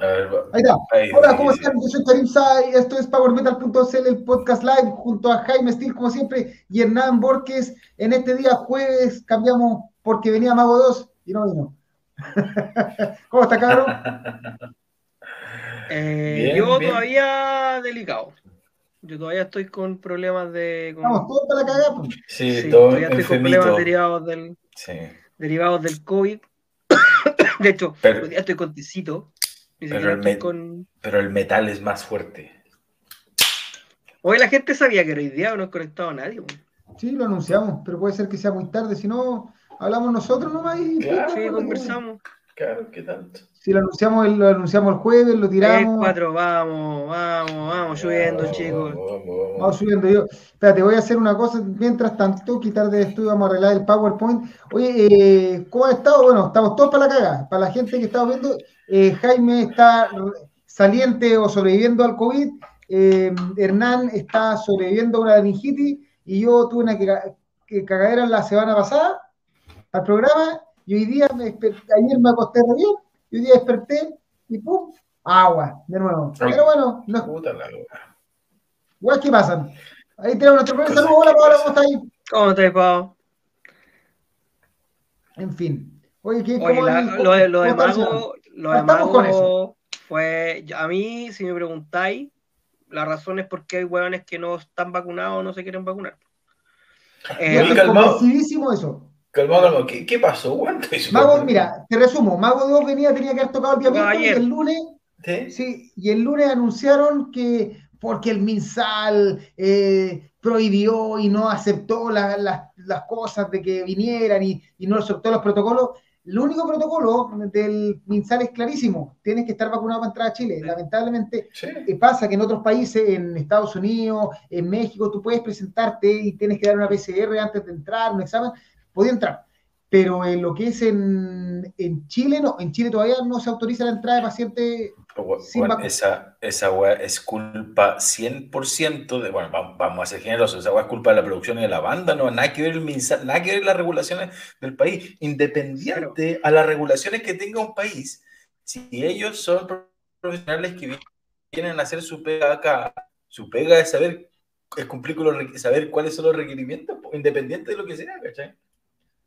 Ahí está. Hola, ¿cómo están? Yo soy Karim Sai, esto es PowerMetal.cl, el podcast live, junto a Jaime Steel, como siempre, y Hernán Borges. En este día, jueves, cambiamos porque venía Mago 2 y no vino. ¿Cómo está, cabrón? Eh, yo todavía delicado. Yo todavía estoy con problemas de. Con... Vamos, todos para la cagada. Pues. Sí, todavía estoy con problemas derivados del, derivados del COVID. de hecho, pero, hoy día estoy con tecito. Pero el, pero el metal es más fuerte. Hoy la gente sabía que era día no he conectado a nadie. Sí, lo anunciamos, pero puede ser que sea muy tarde. Si no, hablamos nosotros nomás y. sí, conversamos. Claro, ¿qué tanto? Si lo anunciamos, lo anunciamos el jueves, lo tiramos. cuatro, vamos, vamos, vamos subiendo, chicos. Vamos, subiendo. Yo, espérate, voy a hacer una cosa. Mientras tanto, quitar de estudio, vamos a arreglar el PowerPoint. Oye, eh, ¿cómo ha estado? Bueno, estamos todos para la caga. Para la gente que está viendo, eh, Jaime está saliente o sobreviviendo al COVID. Eh, Hernán está sobreviviendo a una meningitis. Y yo tuve una que, cagadera la semana pasada al programa y hoy día, me ayer me acosté re bien, y hoy día desperté y ¡pum! Agua, de nuevo. Pero bueno, no. Puta la Igual que pasan. Ahí tenemos nuestro primer saludo. Hola, Pablo, ¿cómo estás ahí? ¿Cómo estás, Pablo? En fin. Oye, ¿qué, Oye la, lo, de, lo de Mago, lo de Mago fue, a mí, si me preguntáis, la razón es porque hay hueones que no están vacunados o no se quieren vacunar. Eh, es eso. Calma, calma, ¿qué, qué pasó? Mago, mira, te resumo, Mago 2 venía, tenía que haber tocado el día y el lunes, ¿Sí? y el lunes anunciaron que porque el MinSal eh, prohibió y no aceptó las cosas de que vinieran y, y, no aceptó los protocolos, el único protocolo del MinSal es clarísimo, tienes que estar vacunado para entrar a Chile. Lamentablemente eh, pasa que en otros países, en Estados Unidos, en México, tú puedes presentarte y tienes que dar una PCR antes de entrar, un examen, podía entrar. Pero en lo que es en, en Chile, no, en Chile todavía no se autoriza la entrada de pacientes sin bueno, esa, esa weá es culpa 100% de, bueno, vamos, a ser generosos, esa weá es culpa de la producción y de la banda, no, nada que ver, el, nada que ver las regulaciones del país, independiente a las regulaciones que tenga un país, si ellos son profesionales que vienen a hacer su pega acá, su pega es saber, es cumplir con los, saber cuáles son los requerimientos, independiente de lo que sea, ¿cachai?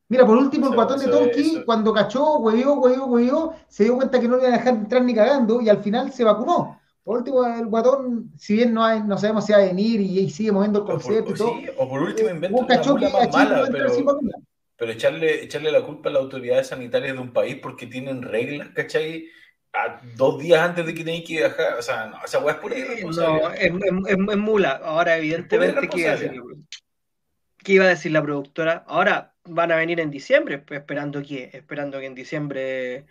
Mira, por último, el guatón de Tonki, cuando cachó, huevió, huevió, huevió, se dio cuenta que no le iba a dejar entrar ni cagando y al final se vacunó. Por último, el guatón, si bien no, hay, no sabemos si va a venir y, sigue moviendo el concepto y todo. o por último, eh, inventa una cachó más mala, pero, pero echarle, echarle la culpa a las autoridades sanitarias de un país porque tienen reglas, ¿cachai? A dos días antes de que tenéis que viajar, o sea, no, esa weá es pura No, es, es, es, mula. Ahora, evidentemente, ¿qué iba, a decir, ¿qué iba a decir la productora? Ahora, van a venir en diciembre, esperando que, esperando que en diciembre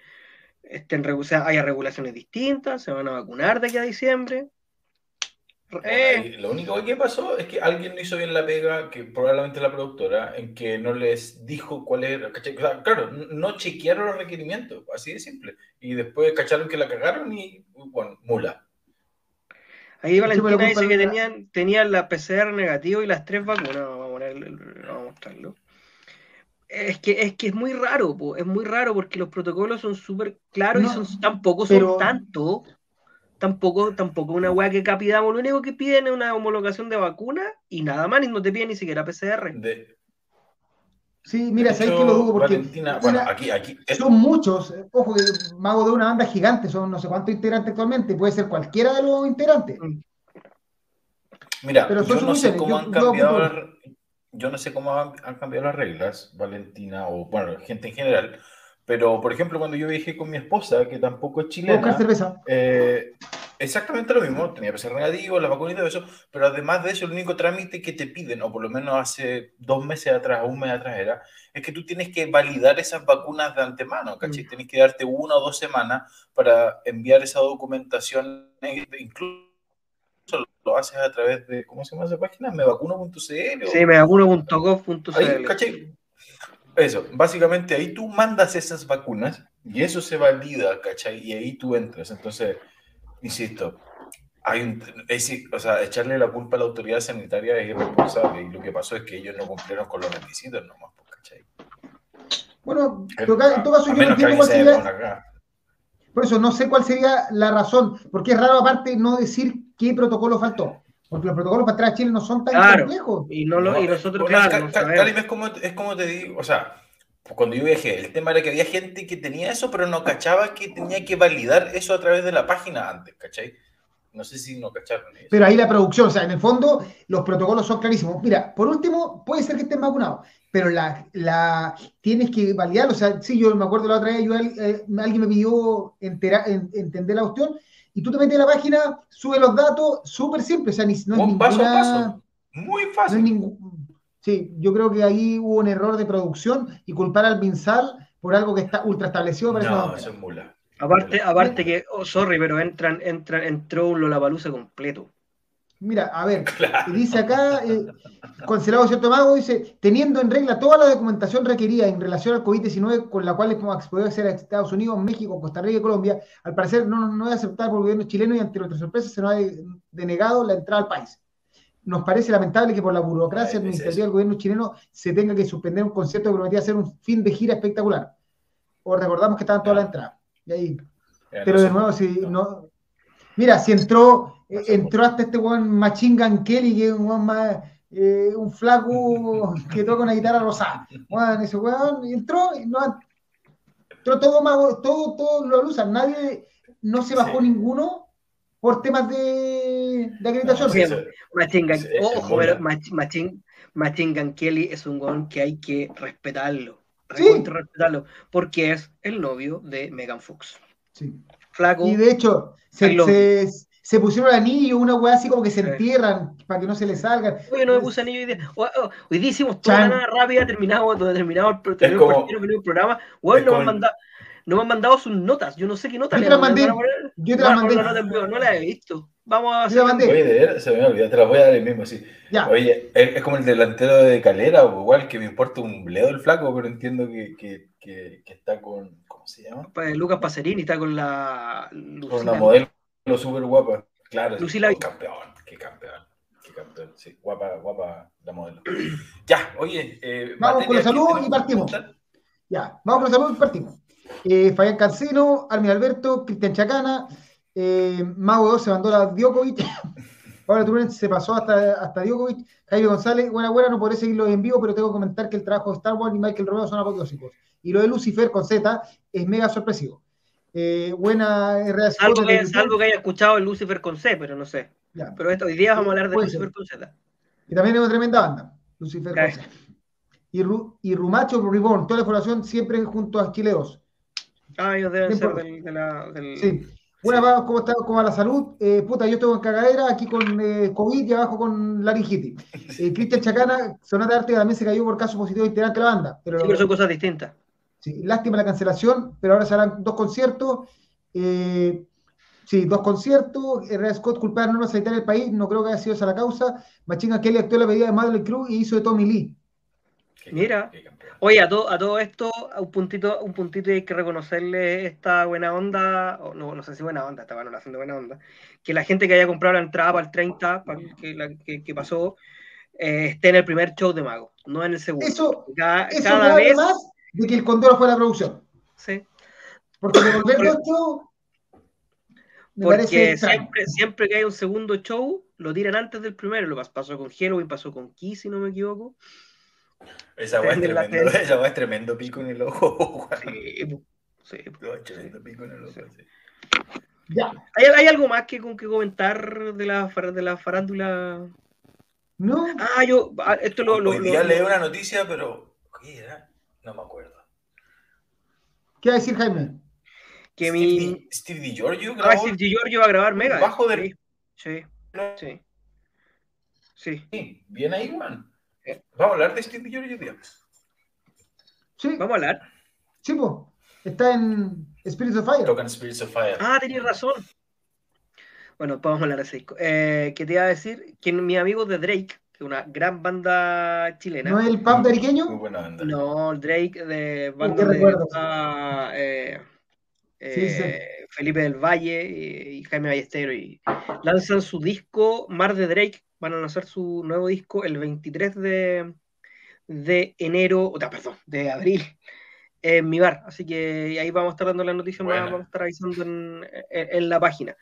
estén, o sea, haya regulaciones distintas, se van a vacunar de aquí a diciembre. Eh. Lo único que pasó es que alguien no hizo bien la pega, que probablemente la productora, en que no les dijo cuál era. claro, no chequearon los requerimientos, así de simple. Y después cacharon que la cagaron y, bueno, mula. Ahí Valentina dice que tenían, tenían la PCR negativo y las tres vacunas. Vamos a, poner, vamos a mostrarlo. Es que, es que es muy raro, es muy raro porque los protocolos son súper claros y son, tampoco son tanto, tampoco, tampoco una weá que capidamos, lo único que piden es una homologación de vacuna y nada más, y no te piden ni siquiera PCR. Sí, mira, sabéis que lo dudo porque bueno, aquí, aquí, son muchos, ojo, mago de una banda gigante, son no sé cuántos integrantes actualmente, puede ser cualquiera de los integrantes. Mm. Mira, Pero yo no sé cómo han cambiado, yo no sé cómo han, cambiado las reglas, Valentina, o bueno, gente en general, pero por ejemplo, cuando yo viajé con mi esposa, que tampoco es chilena, eh, exactamente lo mismo, tenía que ser negativo, la vacuna y todo eso, pero además de eso, el único trámite que te piden, o por lo menos hace dos meses atrás, o un mes atrás era, es que tú tienes que validar esas vacunas de antemano, ¿cachai? Mm. Tienes que darte una o dos semanas para enviar esa documentación, incluso lo haces a través de, ¿cómo se llama esa página? Mevacuno.cl. Sí, mevacuno.gov.cl. Eso, básicamente ahí tú mandas esas vacunas y eso se valida, ¿cachai? Y ahí tú entras. Entonces, insisto, hay un, o sea, echarle la culpa a la autoridad sanitaria es irresponsable y lo que pasó es que ellos no cumplieron con los requisitos nomás, pues, ¿cachai? Bueno, en todo caso yo no entiendo cuál sería... Por eso no sé cuál sería la razón, porque es raro aparte no decir qué protocolo faltó. Porque los protocolos para entrar a Chile no son tan complejos. Y, no lo, y nosotros, claro, es como, es como te digo, o sea, cuando yo viajé, el tema era que había gente que tenía eso, pero no cachaba que tenía que validar eso a través de la página antes, ¿cachai? No sé si no cacharon. Eso. Pero ahí la producción, o sea, en el fondo los protocolos son clarísimos. Mira, por último, puede ser que estés vacunado, pero la, la tienes que validar, o sea, sí, yo me acuerdo la otra vez, yo, eh, alguien me pidió entender la cuestión, y tú te metes en la página, sube los datos, súper simple, o sea, no es ninguna, paso a paso. Muy fácil. ningún, sí, yo creo que ahí hubo un error de producción y culpar al Binsal por algo que está ultra establecido. No, eso es mula. Aparte, aparte que, oh, sorry, pero entran, entran, entró un Lollapalooza completo. Mira, a ver, dice acá, eh, cierto mago, dice, teniendo en regla toda la documentación requerida en relación al COVID-19 con la cual hemos podido acceder a Estados Unidos, México, Costa Rica y Colombia, al parecer no, no es aceptar por el gobierno chileno y ante nuestra sorpresa se nos ha denegado la entrada al país. Nos parece lamentable que por la burocracia administrativa del gobierno chileno se tenga que suspender un concierto que prometía ser un fin de gira espectacular. O recordamos que estaban todas las entradas. Y ahí. Pero de nuevo, si no. Mira, si entró, eh, entró hasta este weón Machine Kelly, que es un weón más. Eh, un flaco que toca una guitarra rosada. Bueno, ese weón entró y no entró todo todo, todo lo usan. Nadie, no se bajó ninguno por temas de, de acreditación. ojo, pero Machine, Kelly es un weón que hay que respetarlo sí. respetarlo, porque es el novio de Megan Fox. Sí. Flaco. Y de hecho, se, se, pusieron el anillo, una weá así como que se entierran para que no se le salgan. Oye, no me puse anillo hoy día. Hoy día hicimos toda una rápida, terminado, terminado el, terminado el programa. Bueno, no me han mandado no me han mandado sus notas. Yo no sé qué notas. Yo te las mandé. Yo te las mandé. No, las he visto. Vamos a hacer. Oye, de ver, se me olvidó, te las voy a dar el mismo, sí. Oye, es como el delantero de Calera, o igual que me importa un bledo el flaco, pero entiendo que, que, que, está con. ¿Cómo se llama? Lucas Pacerini está con la. con una modelo súper guapa. Claro, Lucila... qué campeón, qué campeón. Qué campeón, sí, guapa, guapa la modelo. ya, oye. Eh, vamos con los saludos y partimos. Ya, vamos con los saludos y partimos. Eh, Fabián Cancino, Armin Alberto, Cristian Chacana, eh, Mago 2 se mandó a Djokovic, Pablo Turunen se pasó hasta, hasta Djokovic, Jaime González, buena buena, no podré seguirlo en vivo, pero tengo que comentar que el trabajo de Star Wars y Michael Romero son apoteósicos. Y lo de Lucifer con Z es mega sorpresivo. Eh, buena. Algo que, algo que haya escuchado el Lucifer con C, pero no sé. Pero esto, hoy día vamos a hablar de Lucifer con Z. Y también es una tremenda banda, Lucifer con Z. Y, y Rumacho Reborn, toda la información siempre junto a 2. Ah, ellos deben ser del, de la, del... Sí. Una sí. ¿cómo está? ¿Cómo va la salud? Eh, puta, yo estoy en cagadera, aquí con eh, COVID y abajo con laringitis. Eh, Cristian Chacana, Sonata de Arte, también se cayó por caso positivo integrante de la banda. Pero, sí, pero son cosas distintas. Sí, lástima la cancelación, pero ahora se harán dos conciertos. Eh, sí, dos conciertos. Herrera Scott culpar de normas sanitarias del país, no creo que haya sido esa la causa. Machinga Kelly actuó la medida de Madeleine Cruz y hizo de Tommy Lee. Mira, oye, a todo, a todo esto, un puntito, un puntito y hay que reconocerle esta buena onda, o no, no sé si buena onda, estaban haciendo buena onda, que la gente que haya comprado la entrada para el 30, para que, la, que, pasó, eh, esté en el primer show de Mago, no en el segundo. Eso, cada, eso cada vez más de que el Condoro fue la producción. Sí. Porque devolverlo esto me Porque siempre, siempre que hay un segundo show, lo tiran antes del primero. Lo pasó con Halloween, pasó con Kiss, si no me equivoco. Esa weá es tremendo, esa es tremendo pico en el ojo. Sí, sí, tremendo pico en el ojo. Ya. ¿Hay, ¿Hay, algo más que, que comentar de la, de la farándula? No. Ah, yo, ah, esto lo. Hoy día leí una noticia, pero. ¿Qué era? No me acuerdo. ¿Qué va a decir Jaime? Que Steve mi. Steve DiGiorgio grabó. Ah, Steve DiGiorgio va a grabar Mega. Bajo de. Sí. Sí. Sí. Sí. Bien ahí, man. ¿Vamos a hablar de Steve Jobs hoy día? Sí. ¿Vamos a hablar? Sí, pues. Está en Spirits of Fire. Toca en Spirits of Fire. Ah, tenías razón. Bueno, vamos a hablar de ese eh, ¿Qué te iba a decir? Que mi amigo de Drake, que es una gran banda chilena. ¿No es el pub periqueño? Muy buena banda. No, Drake de banda de eh, eh, Felipe del Valle y, Jaime Ballestero. Y lanzan su disco Mar de Drake, van a lanzar su nuevo disco el 23 de, de enero, o perdón, de abril. en mi bar. Así que ahí vamos a estar dando las noticias, vamos a estar avisando en, la página.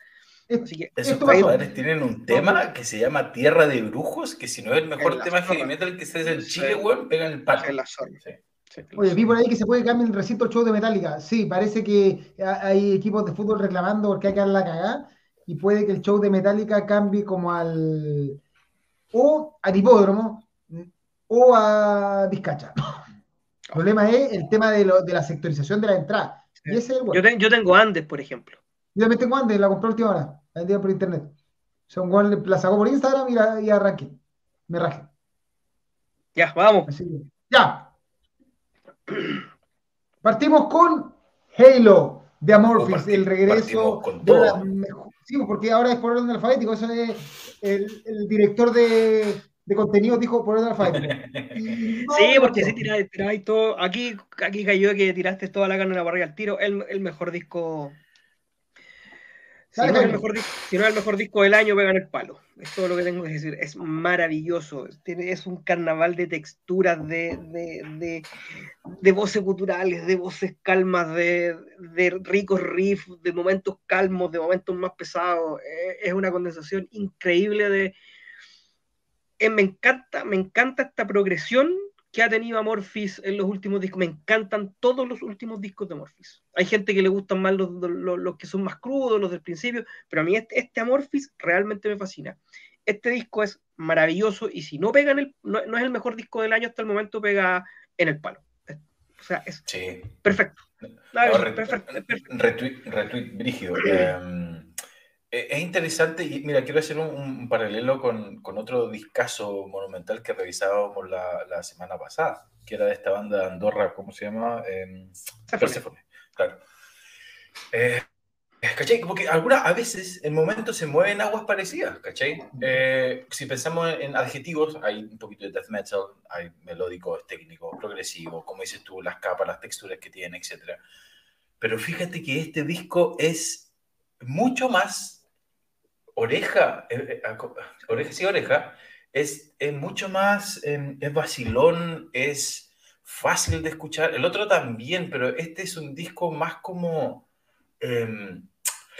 Así que, Esos padres tienen un tema que se llama Tierra de Brujos, que si no es el mejor tema heavy metal que estés en Chile, weón, pegan el palo. la Oye, vi por ahí que se puede cambiar el recinto show de Metallica. Sí, parece que hay equipos de fútbol reclamando porque hay que dar la cagada y puede que el show de Metallica cambie como al o al hipódromo o a Vizcacha. El problema es el tema de, la sectorización de la entrada. yo, tengo Andes, por ejemplo. Yo también tengo Andes, la compré última hora, la vendí por internet. O sea, un la sacó por Instagram y, y arranqué. Me rajé. Ya, vamos. ya. Partimos con Halo de Amorphis, el regreso de la Sí, porque ahora es por orden alfabético, eso es el, director de, de contenido dijo por orden alfabético. sí, porque si tiráis, todo, aquí, aquí cayó que tiraste toda la carne en la barriga al tiro, el, el mejor disco si no, es el mejor, si no, es el mejor, disco del año, pegan el palo. Es todo lo que tengo que decir. Es maravilloso. Es un carnaval de texturas, de, de, de, voces culturales, de voces calmas, de, ricos riffs, de momentos calmos, de momentos más pesados. Es una condensación increíble de. Eh, me encanta, me encanta esta progresión que ha tenido Amorphis en los últimos discos. Me encantan todos los últimos discos de Amorphis. Hay gente que le gustan más los, los, que son más crudos, los del principio, pero a mí este, este, Amorphis realmente me fascina. Este disco es maravilloso y si no pega en el, no, es el mejor disco del año hasta el momento, pega en el palo. O sea, es perfecto. perfecto, Retweet, retweet brígido. Em, eh, es interesante y mira, quiero hacer un, paralelo con, con, otro discazo monumental que revisábamos la, la, semana pasada, que era de esta banda de Andorra, ¿cómo se llama? Eh, Persephone, claro. Eh, ¿Cachai? Porque algunas, a veces en momentos se mueven aguas parecidas, ¿cachai? Eh, si pensamos en adjetivos, hay un poquito de death metal, hay melódico, técnico, progresivo, como dices tú, las capas, las texturas que tiene, etc. Pero fíjate que este disco es mucho más oreja, eh, eh, oreja sí, oreja, es, es mucho más, em, es vacilón, es fácil de escuchar. El otro también, pero este es un disco más como... Em,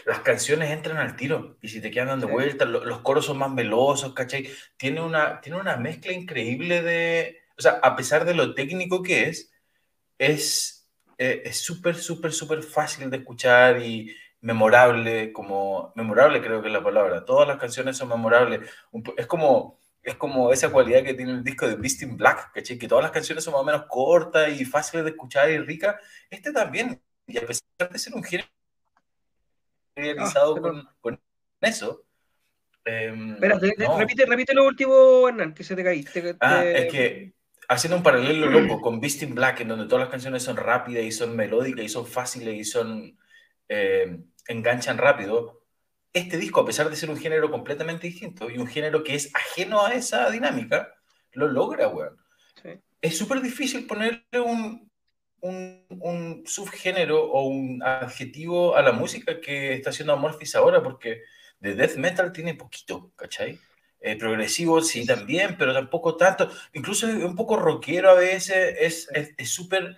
las canciones entran al tiro y si te quedan dando vueltas, los coros son más velosos, ¿cachai? Tiene una, tiene una mezcla increíble de... O sea, a pesar de lo técnico que es, es eh, súper, súper, súper fácil de escuchar y, memorable, como memorable creo que es la palabra. Todas las canciones son memorables. Es como, es como esa cualidad que tiene el disco de Beast in Black, ¿cachai? que todas las canciones son más o menos cortas y fáciles de escuchar y ricas. Este también, y a pesar de ser un género realizado ah, con, con, eso. Eh, repite, repite lo último, Hernán, que se te caíste. Ah, es que haciendo un paralelo loco con Beast in Black, en donde todas las canciones son rápidas y son melódicas y son fáciles y son eh, enganchan rápido, este disco, a pesar de ser un género completamente distinto y un género que es ajeno a esa dinámica, lo logra, weón. Es súper difícil ponerle un, un, subgénero o un adjetivo a la música que está haciendo Amorphis ahora, porque de death metal tiene poquito, ¿cachai? Eh, progresivo sí también, pero tampoco tanto. Incluso un poco rockero a veces, es súper,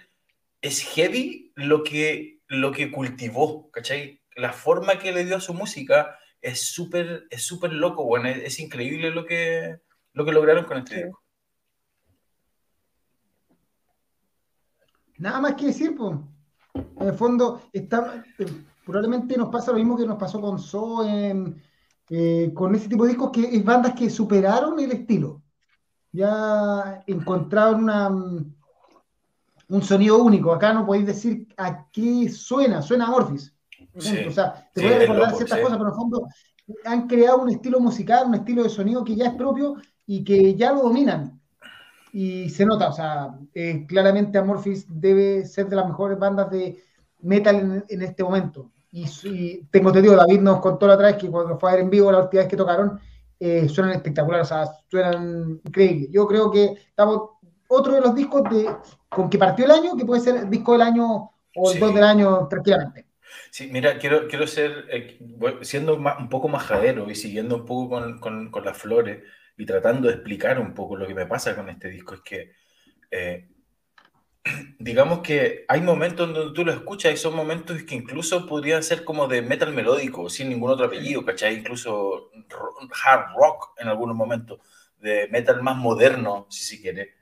es, es, heavy lo que, lo que cultivó, ¿cachai? la forma que le dio a su música es súper es súper loco, bueno, es, increíble lo que, lo que lograron con este disco. Nada más que decir, pues. En el fondo, está, eh, probablemente nos pasa lo mismo que nos pasó con So, eh, con ese tipo de discos, que es bandas que superaron el estilo. Ya encontraron una, un sonido único. Acá no podéis decir a qué suena, suena a Morphis o sea, te voy a recordar ciertas cosas, pero en el fondo han creado un estilo musical, un estilo de sonido que ya es propio y que ya lo dominan. Y se nota, o sea, eh, claramente Amorphis debe ser de las mejores bandas de metal en, este momento. Y, tengo te digo, David nos contó la otra vez que cuando fue a ver en vivo la última vez que tocaron, eh, suenan espectaculares, o sea, suenan increíbles. Yo creo que estamos otro de los discos de, con que partió el año, que puede ser el disco del año o el dos del año tranquilamente. Sí, mira, quiero, quiero ser, eh, siendo un poco majadero y siguiendo un poco con, con, las flores y tratando de explicar un poco lo que me pasa con este disco, es que eh, digamos que hay momentos donde tú lo escuchas y son momentos que incluso podrían ser como de metal melódico, sin ningún otro apellido, ¿cachai? Incluso hard rock en algunos momentos, de metal más moderno, si se quiere.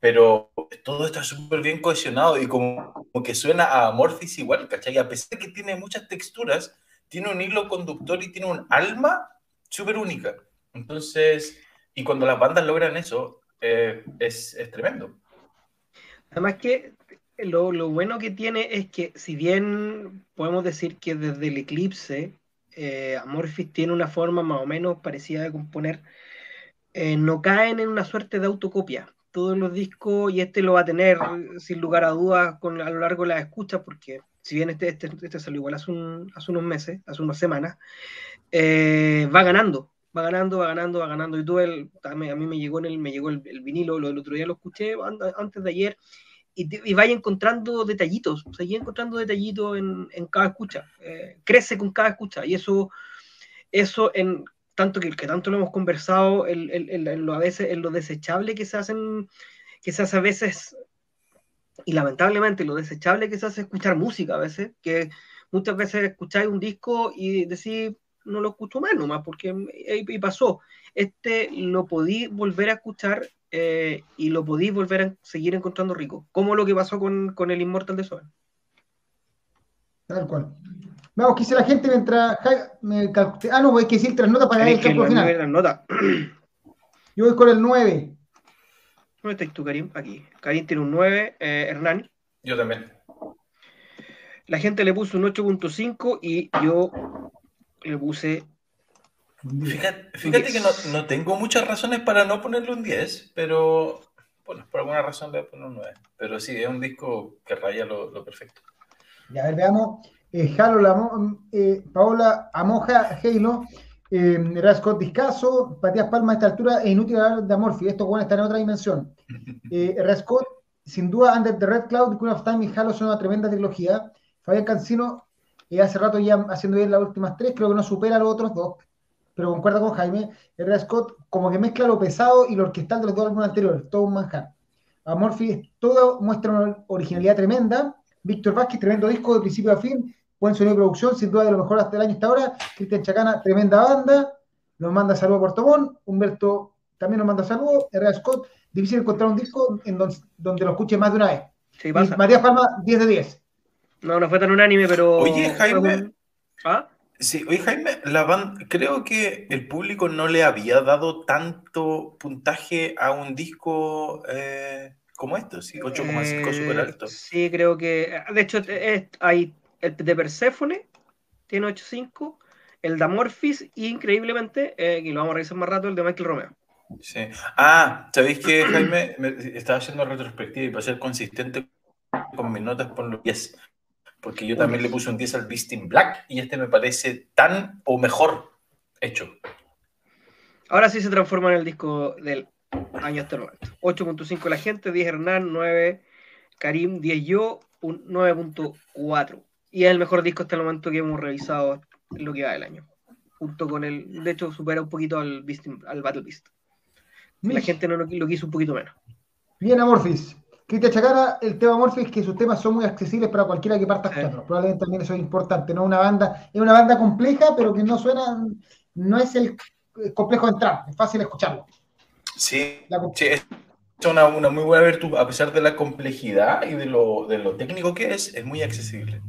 Pero todo está súper bien cohesionado y como, como, que suena a Amorphis igual, ¿cachai? A pesar de que tiene muchas texturas, tiene un hilo conductor y tiene un alma súper única. Entonces, y cuando las bandas logran eso, eh, es, es tremendo. Además que lo, lo, bueno que tiene es que si bien podemos decir que desde el eclipse eh, Amorphis tiene una forma más o menos parecida de componer, eh, no caen en una suerte de autocopia. Todos los discos, y este lo va a tener sin lugar a dudas con, a lo largo de la escucha, porque si bien este, este, este salió igual hace, hace unos meses, hace unas semanas, eh, va ganando, va ganando, va ganando, va ganando. Y tú, el, a, mí, me llegó, en el, me llegó el, vinilo, lo, el otro día lo escuché antes de ayer, y, vaya encontrando detallitos, o sea, encontrando detallitos en, en cada escucha, eh, crece con cada escucha, y eso, eso en tanto que, que tanto lo hemos conversado, en, en, lo, a veces, en lo desechable que se hacen, que se hace a veces, y lamentablemente lo desechable que se hace escuchar música a veces, que muchas veces escucháis un disco y decís, no lo escucho más nomás, porque y pasó. Este lo podí volver a escuchar eh, y lo podí volver a seguir encontrando rico, como lo que pasó con, con el Inmortal de Soen. Tal cual. Vamos, ¿qué dice la gente mientras. Me ah, no, hay que decir tres notas para ganar el campo final. Nota. Yo voy con el 9. ¿Dónde estás tú, Karim? Aquí. Karim tiene un 9. Eh, Hernán. Yo también. La gente le puso un 8.5 y yo le puse. Fíjate, fíjate que no, no, tengo muchas razones para no ponerle un 10, pero bueno, por alguna razón le voy a poner un 9. Pero sí, es un disco que raya lo, lo perfecto. Ya, a ver, veamos. Eh, Halo, eh, Paola Amoja, Halo, eh, Rascot Discaso, Patías Palma a esta altura es inútil hablar de Amorphy, esto bueno, está en otra dimensión. Eh, Rascot, sin duda, Under the Red Cloud, Queen of Time y Halo son una tremenda trilogía. Fabián Cancino, eh, hace rato ya haciendo bien las últimas tres, creo que no supera a los otros dos, pero concuerda con Jaime. R. Scott, como que mezcla lo pesado y lo orquestal de los dos álbumes anteriores, todo un manjar. Amorphy, todo muestra una originalidad tremenda. Víctor Vázquez, tremendo disco de principio a fin buen sonido de producción, sin duda de lo mejor hasta el año hasta ahora. Cristian Chacana, tremenda banda, nos manda saludos a Puerto Montt. Humberto también nos manda saludos. R.A. Scott, difícil encontrar un disco en donde, lo escuche más de una vez. Sí, pasa. Matías Palma, 10 de 10. No, no fue tan unánime, pero. Oye, Jaime. ¿Ah? Sí, oye, Jaime, la banda, creo que el público no le había dado tanto puntaje a un disco eh, como este, ¿sí? 8,5 eh, super alto. Sí, creo que. De hecho, hay el de Persephone tiene 8.5, el de Amorphis y increíblemente, eh, y lo vamos a revisar más rato, el de Michael Romeo. Sí. Ah, ¿sabéis que Jaime estaba haciendo retrospectiva y para ser consistente con mis notas por los 10? Porque yo también le puse un 10 al Beast in Black y este me parece tan o mejor hecho. Ahora sí se transforma en el disco del año hasta el momento. 8.5 la gente, 10 Hernán, 9 Karim, 10 yo, un 9.4 y es el mejor disco hasta el momento que hemos revisado en lo que va del año. Junto con el, de hecho, supera un poquito al, al Battle Beast. La gente no lo, quiso un poquito menos. Bien, Amorphis. Cristian Chacara, el tema Amorphis que sus temas son muy accesibles para cualquiera que parta a Probablemente también eso es importante, ¿no? Una banda, es una banda compleja, pero que no suena, no es el complejo de entrar, es fácil escucharlo. Sí, sí es una, una, muy buena virtud, a pesar de la complejidad y de lo, de lo técnico que es, es muy accesible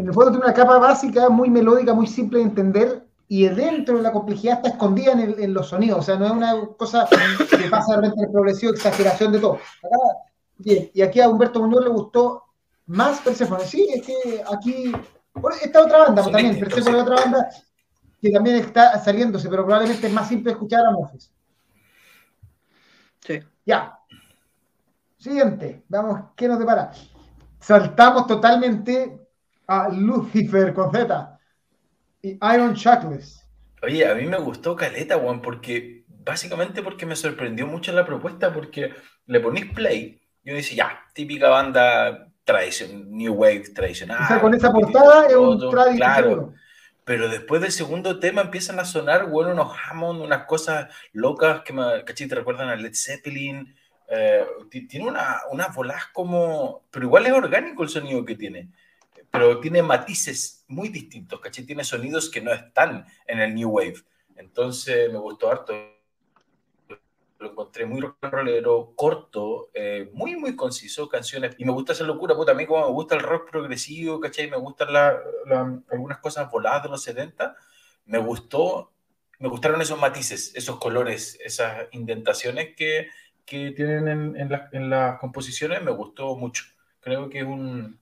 en el fondo tiene una capa básica muy melódica, muy simple de entender, y dentro de la complejidad está escondida en, los sonidos, o sea, no es una cosa que pasa de repente progresivo, exageración de todo. bien, y aquí a Humberto Muñoz le gustó más Persephone. Sí, es que aquí, esta otra banda también, Persephone es otra banda que también está saliéndose, pero probablemente es más simple escuchar a Mofes. Sí. Ya. Siguiente, vamos, ¿qué nos depara? Saltamos totalmente a Lucifer con Z y Iron Chuckles. Oye, a mí me gustó Caleta, Juan, porque básicamente porque me sorprendió mucho la propuesta, porque le ponís play y uno dice, ya, típica banda tradicional, New Wave tradicional. O sea, con esa portada es un tradicional. Claro. Pero después del segundo tema empiezan a sonar, bueno, unos Hammond, unas cosas locas que me, ¿cachai? te recuerdan a Led Zeppelin, Eh, tiene una, unas bolas como, pero igual es orgánico el sonido que tiene, pero tiene matices muy distintos, ¿cachai? Tiene sonidos que no están en el New Wave. Entonces me gustó harto. Lo encontré muy rolero, corto, eh, muy, muy conciso, canciones. Y me gusta esa locura, puta, a mí como me gusta el rock progresivo, ¿cachai? Me gustan algunas cosas voladas de los 70. Me gustó, me gustaron esos matices, esos colores, esas indentaciones que, que tienen en, en, en, las composiciones me gustó mucho. Creo que un...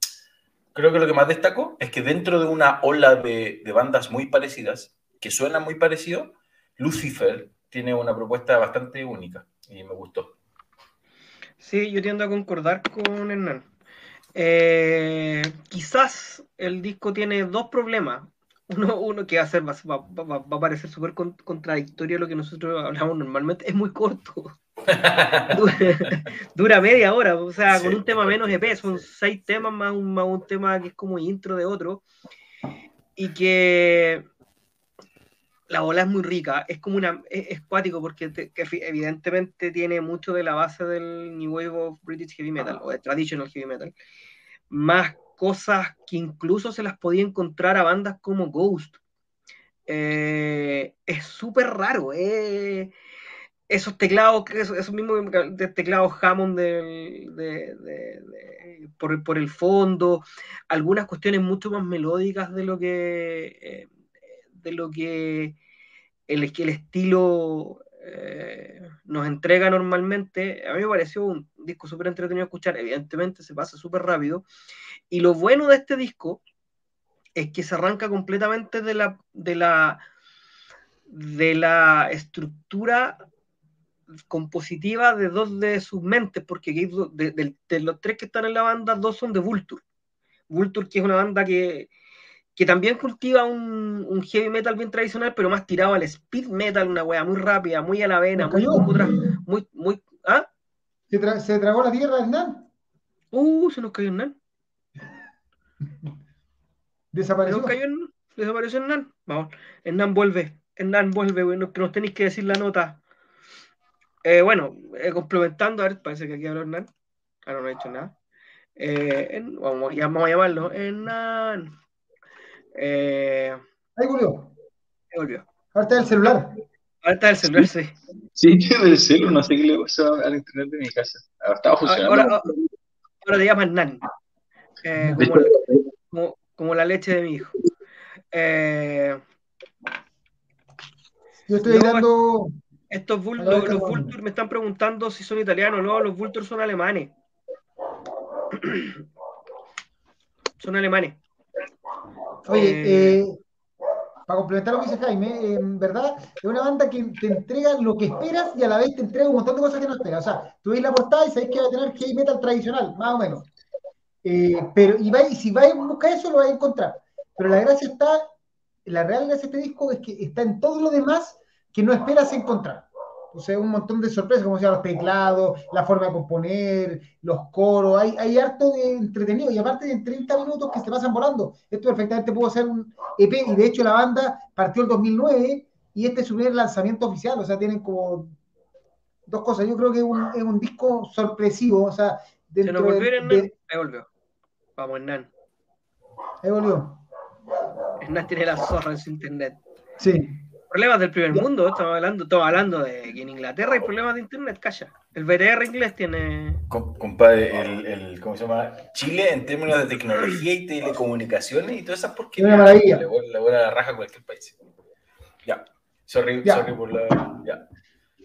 Creo que lo que más destaco es que dentro de una ola de, de bandas muy parecidas, que suenan muy parecido, Lucifer tiene una propuesta bastante única y me gustó. Sí, yo tiendo a concordar con Hernán. Eh, quizás el disco tiene dos problemas. Uno, uno que va a, ser, va, va, va a parecer súper contradictorio a lo que nosotros hablamos normalmente. Es muy corto. dura, media hora, o sea, con un tema menos EP, son seis temas más un, más un tema que es como intro de otro, y que la bola es muy rica, es como una, es, cuático porque evidentemente tiene mucho de la base del New Wave of British Heavy Metal, o de Traditional Heavy Metal, más cosas que incluso se las podía encontrar a bandas como Ghost. Eh, es súper raro, eh, esos teclados, esos, mismos teclados Hammond por, el fondo, algunas cuestiones mucho más melódicas de lo que eh, de lo que el, el estilo eh, nos entrega normalmente. A mí me pareció un disco súper entretenido de escuchar, evidentemente se pasa súper rápido. Y lo bueno de este disco es que se arranca completamente de la, de la, de la estructura compositiva de dos de sus mentes, porque de, los tres que están en la banda, dos son de Vulture. Vulture, que es una banda que, que también cultiva un, un, heavy metal bien tradicional, pero más tirado al speed metal, una wea muy rápida, muy a la vena, muy, muy, muy, ¿ah? ¿Se, tragó la tierra Hernán? Uh, se nos cayó Hernán. Desapareció. Desapareció Hernán. Vamos, Hernán vuelve. Hernán vuelve, bueno, que nos tenéis que decir la nota. Eh, bueno, eh, complementando, a ver, parece que aquí habla Hernán. Ah, no, no he hecho nada. Eh, vamos, vamos, a llamarlo. Hernán. Eh, Ahí volvió. Ahí volvió. Ahora está el celular. Ahora está el celular, sí. Sí, tiene el celular, no sé qué le pasó al internet de mi casa. Ahora estaba funcionando. Ahora, ahora te llaman Nan. Eh, como, la, como, como, la leche de mi hijo. Eh, Yo estoy dando. Estos los, los Vulture me están preguntando si son italianos. No, los Vulture son alemanes. son alemanes. Oye, eh, eh, para complementar lo que dice Jaime, en verdad es una banda que te entrega lo que esperas y a la vez te entrega un montón de cosas que no esperas. O sea, tú ves la portada y sabes que va a tener heavy metal tradicional, más o menos. Eh, pero y, va, y si vais a buscar eso, lo vais a encontrar. Pero la gracia está, la real gracia de este disco es que está en todo lo demás que no esperas encontrar o sea, un montón de sorpresas, como sea los teclados, la forma de componer, los coros, hay, hay harto de entretenido, y aparte de 30 minutos que se pasan volando, esto perfectamente pudo ser un EP, y de hecho la banda partió el 2009, y este es su primer lanzamiento oficial, o sea, tienen como dos cosas, yo creo que es un, es un disco sorpresivo, o sea, dentro ¿Se nos volvió de, Ahí volvió. Vamos, Hernán. Ahí volvió. Hernán tiene la zorra en su internet. Sí problemas del primer mundo, estamos hablando, estamos hablando de que en Inglaterra hay problemas de internet, calla. El VTR inglés tiene. compadre, el, el, ¿cómo se llama? Chile en términos de tecnología y telecomunicaciones y todas esas porque Una maravilla. Le voy a la raja a cualquier país. Ya. Sorry, sorry por la. Ya.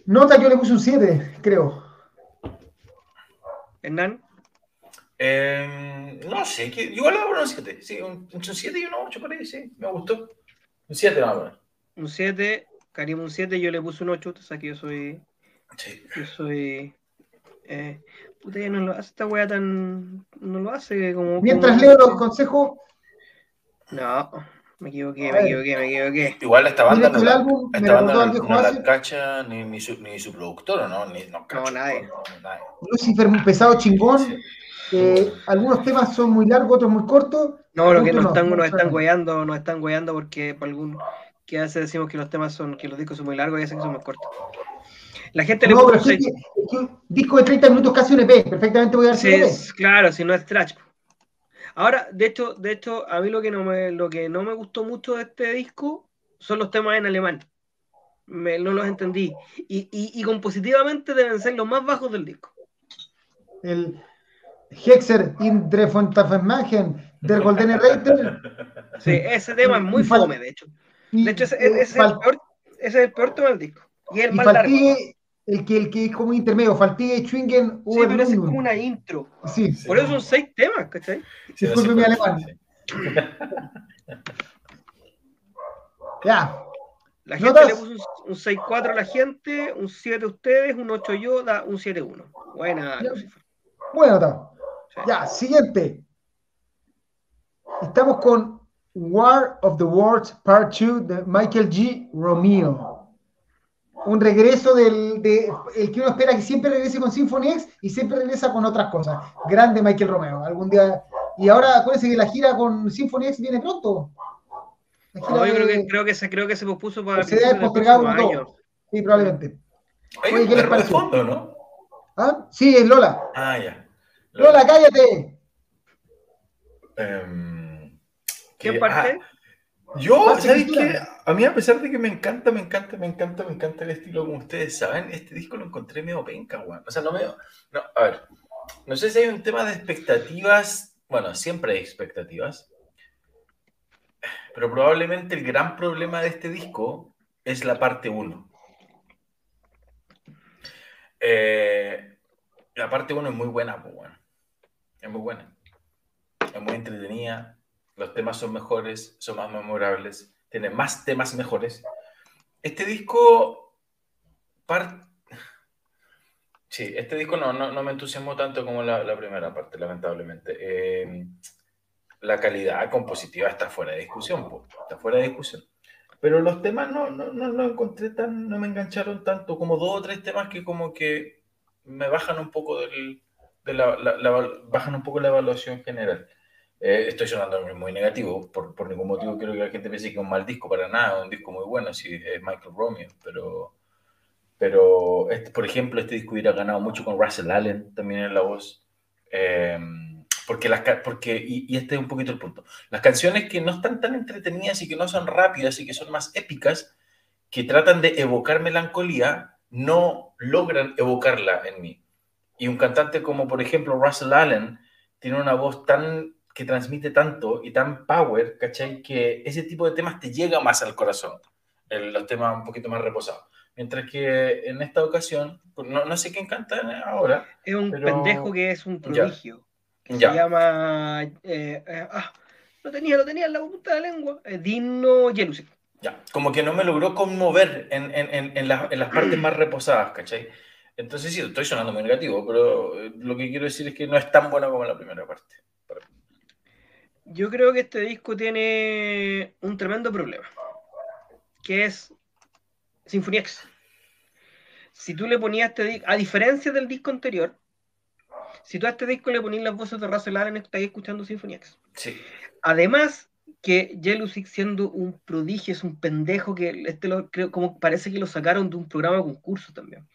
Nota yo le puse un 7, creo. ¿Hernán? Eh, no sé, igual le voy a poner un 7. Sí, un, 7 y un 8 por ahí, sí. Me gustó. Un 7 vamos a poner un 7, Karim un 7, yo le puse un 8, o sea que yo soy. Sí. Yo soy. Eh, puta, ya no lo hace esta wea tan. No lo hace como. Mientras leo los consejos. No, me equivoqué, me equivoqué, me equivoqué. Igual esta banda no, la, álbum, esta banda no, no la cacha ni, ni, su, ni su productor, ¿no? Ni, no, cacha, no, nadie. Lucifer, un pesado chingón. Sí. Eh, algunos temas son muy largos, otros muy cortos. No, lo que nos están, nos están guayando, nos están guayando porque por algún que hace decimos que los temas son, que los discos son muy largos y hacen que son muy cortos. La gente le puso un disco de 30 minutos casi un EP, perfectamente voy a dar sí, es, Claro, si no es trash. Ahora, de hecho, de hecho, a mí lo que no me, lo que no me gustó mucho de este disco son los temas en alemán. Me, no los entendí. Y, y, y compositivamente deben ser los más bajos del disco. El Hexer in der der Golden Reiter. Sí, ese tema es muy fome, de hecho. De hecho, ese, ese, es, el peor, ese es el peor tema del disco. Y el más largo. El que, el que es como intermedio, Fatigue, Schwingen, Sí, pero ese es como una intro. Sí, Por eso son seis temas, ¿cachai? Sí, Disculpe mi alemán. ya. La gente le puso un, 6-4 a la gente, un 7 a ustedes, un 8 yo, da un 7-1. Buena, Lucifer. Bueno, está. Ya, siguiente. Estamos con War of the Worlds Part 2 de Michael G. Romeo un regreso del de, el que uno espera que siempre regrese con Symphony X y siempre regresa con otras cosas. Grande Michael Romeo, algún día. Y ahora acuérdense que la gira con Symphony X viene pronto. No, yo creo, que, creo, que se, creo que se pospuso para se debe postergar un año. Sí, probablemente. Hay Oye, ¿qué les parece? fondo, ¿no? ¿Ah? Sí, es Lola. Ah, ya. Lola, cállate. Um, ¿Qué parte? Ah, yo, ¿sabes qué? A mí, a pesar de que me encanta, me encanta, me encanta, me encanta el estilo, como ustedes saben, este disco lo encontré medio penca, weón. O sea, no me. No, a ver. No sé si hay un tema de expectativas. Bueno, siempre hay expectativas. Pero probablemente el gran problema de este disco es la parte 1. Eh, la parte 1 es muy buena, pues, bueno. Es muy buena. Es muy entretenida los temas son mejores, son más memorables, tiene más temas mejores. Este disco, sí, este disco no, no, me entusiasmó tanto como la, primera parte, lamentablemente. Eh, la calidad compositiva está fuera de discusión, está fuera de discusión. Pero los temas no, no, no los encontré tan, no me engancharon tanto, como dos o tres temas que como que me bajan un poco del, de la, bajan un poco la evaluación general. Eh, estoy sonando muy negativo, por, por, ningún motivo quiero que la gente piense que es un mal disco, para nada, un disco muy bueno, si es Michael Romeo, pero, pero este, por ejemplo, este disco hubiera ganado mucho con Russell Allen también en la voz, eh, porque las, porque, y, y, este es un poquito el punto, las canciones que no están tan entretenidas y que no son rápidas y que son más épicas, que tratan de evocar melancolía, no logran evocarla en mí. Y un cantante como, por ejemplo, Russell Allen, tiene una voz tan que transmite tanto y tan power, ¿cachai? Que ese tipo de temas te llega más al corazón, los temas un poquito más reposados. Mientras que en esta ocasión, pues, no, no sé quién canta ahora. Es un pendejo que es un prodigio. Se llama. Eh, eh, ah, lo tenía, lo tenía en la punta de la lengua. Dino Jelusic. Ya, como que no me logró conmover en, en, en, en las partes más reposadas, ¿cachai? Entonces sí, estoy sonando muy negativo, pero eh, lo que quiero decir es que no es tan bueno como la primera parte. Yo creo que este disco tiene un tremendo problema, que es Symphony X. Si tú le ponías este disco, a diferencia del disco anterior, si tú a este disco le ponías las voces de Russell Allen, estás escuchando Symphony X. Sí. Además, que Jelusic siendo un prodigio, es un pendejo que este lo creo como parece que lo sacaron de un programa de concurso también.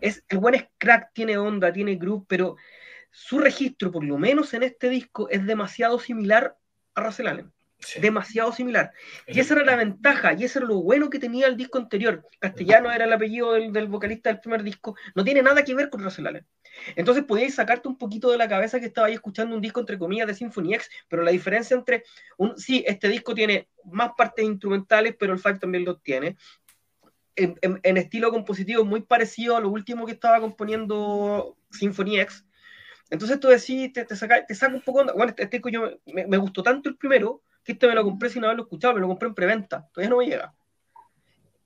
Es, el buen es crack, tiene onda, tiene groove, pero su registro, por lo menos en este disco, es demasiado similar a Russell Allen. Demasiado similar. Y esa era la ventaja, y eso era lo bueno que tenía el disco anterior. Castellano era el apellido del, vocalista del primer disco. No tiene nada que ver con Russell Allen. Entonces podíais sacarte un poquito de la cabeza que estaba ahí escuchando un disco entre comillas de Symphony X, pero la diferencia entre un sí, este disco tiene más partes instrumentales, pero el fact también lo tiene. En, en, estilo compositivo muy parecido a lo último que estaba componiendo Symphony X, entonces tú decís, te, te, saca, te saca un poco. Bueno, este, este yo me, gustó tanto el primero que este me lo compré sin haberlo escuchado, me lo compré en preventa. Todavía no me llega.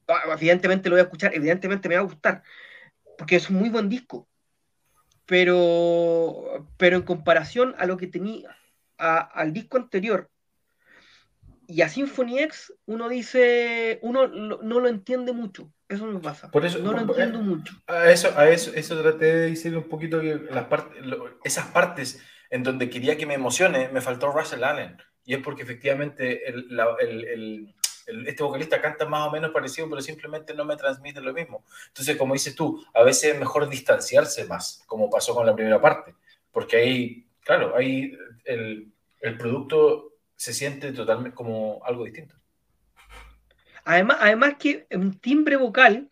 Ah, evidentemente lo voy a escuchar, evidentemente me va a gustar, porque es un muy buen disco. Pero, pero en comparación a lo que tenía, al disco anterior y a Symphony X, uno dice, uno no lo entiende mucho. Eso me pasa. Por eso, no lo entiendo mucho. A eso, a eso, eso traté de decir un poquito que las partes, esas partes en donde quería que me emocione, me faltó Russell Allen. Y es porque efectivamente el, el, este vocalista canta más o menos parecido, pero simplemente no me transmite lo mismo. Entonces, como dices tú, a veces es mejor distanciarse más, como pasó con la primera parte, porque ahí, claro, ahí el, el producto se siente totalmente como algo distinto. Además, además que un timbre vocal,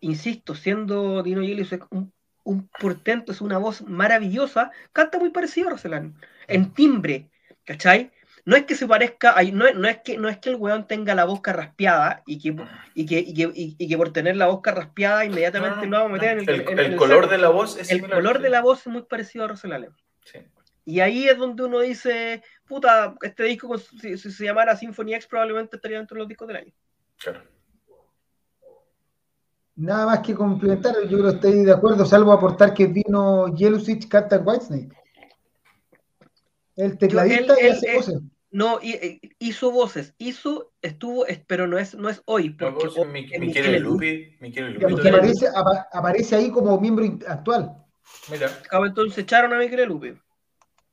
insisto, siendo Dino Yelius un, un portento, es una voz maravillosa, canta muy parecido a Roselán, en timbre, ¿cachai? No es que se parezca, no, no, es que, no es que el weón tenga la voz carraspeada y que, y que, y que, por tener la voz carraspeada inmediatamente lo vamos a meter en el, el, color de la voz es El color de la voz es muy parecido a Roselán. Sí. Y ahí es donde uno dice, puta, este disco, si, se llamara Symphony X, probablemente estaría dentro de los discos del año. Claro. Nada más que complementar, yo creo que estoy de acuerdo, salvo aportar que vino Yellowstitch canta Whitesnake. El tecladista y hace voces. No, hizo voces, hizo, estuvo, pero no es, no es hoy. Porque no, Miquel Lupi, aparece, aparece ahí como miembro actual. Mira. Acabo entonces echaron a Miquel Lupi.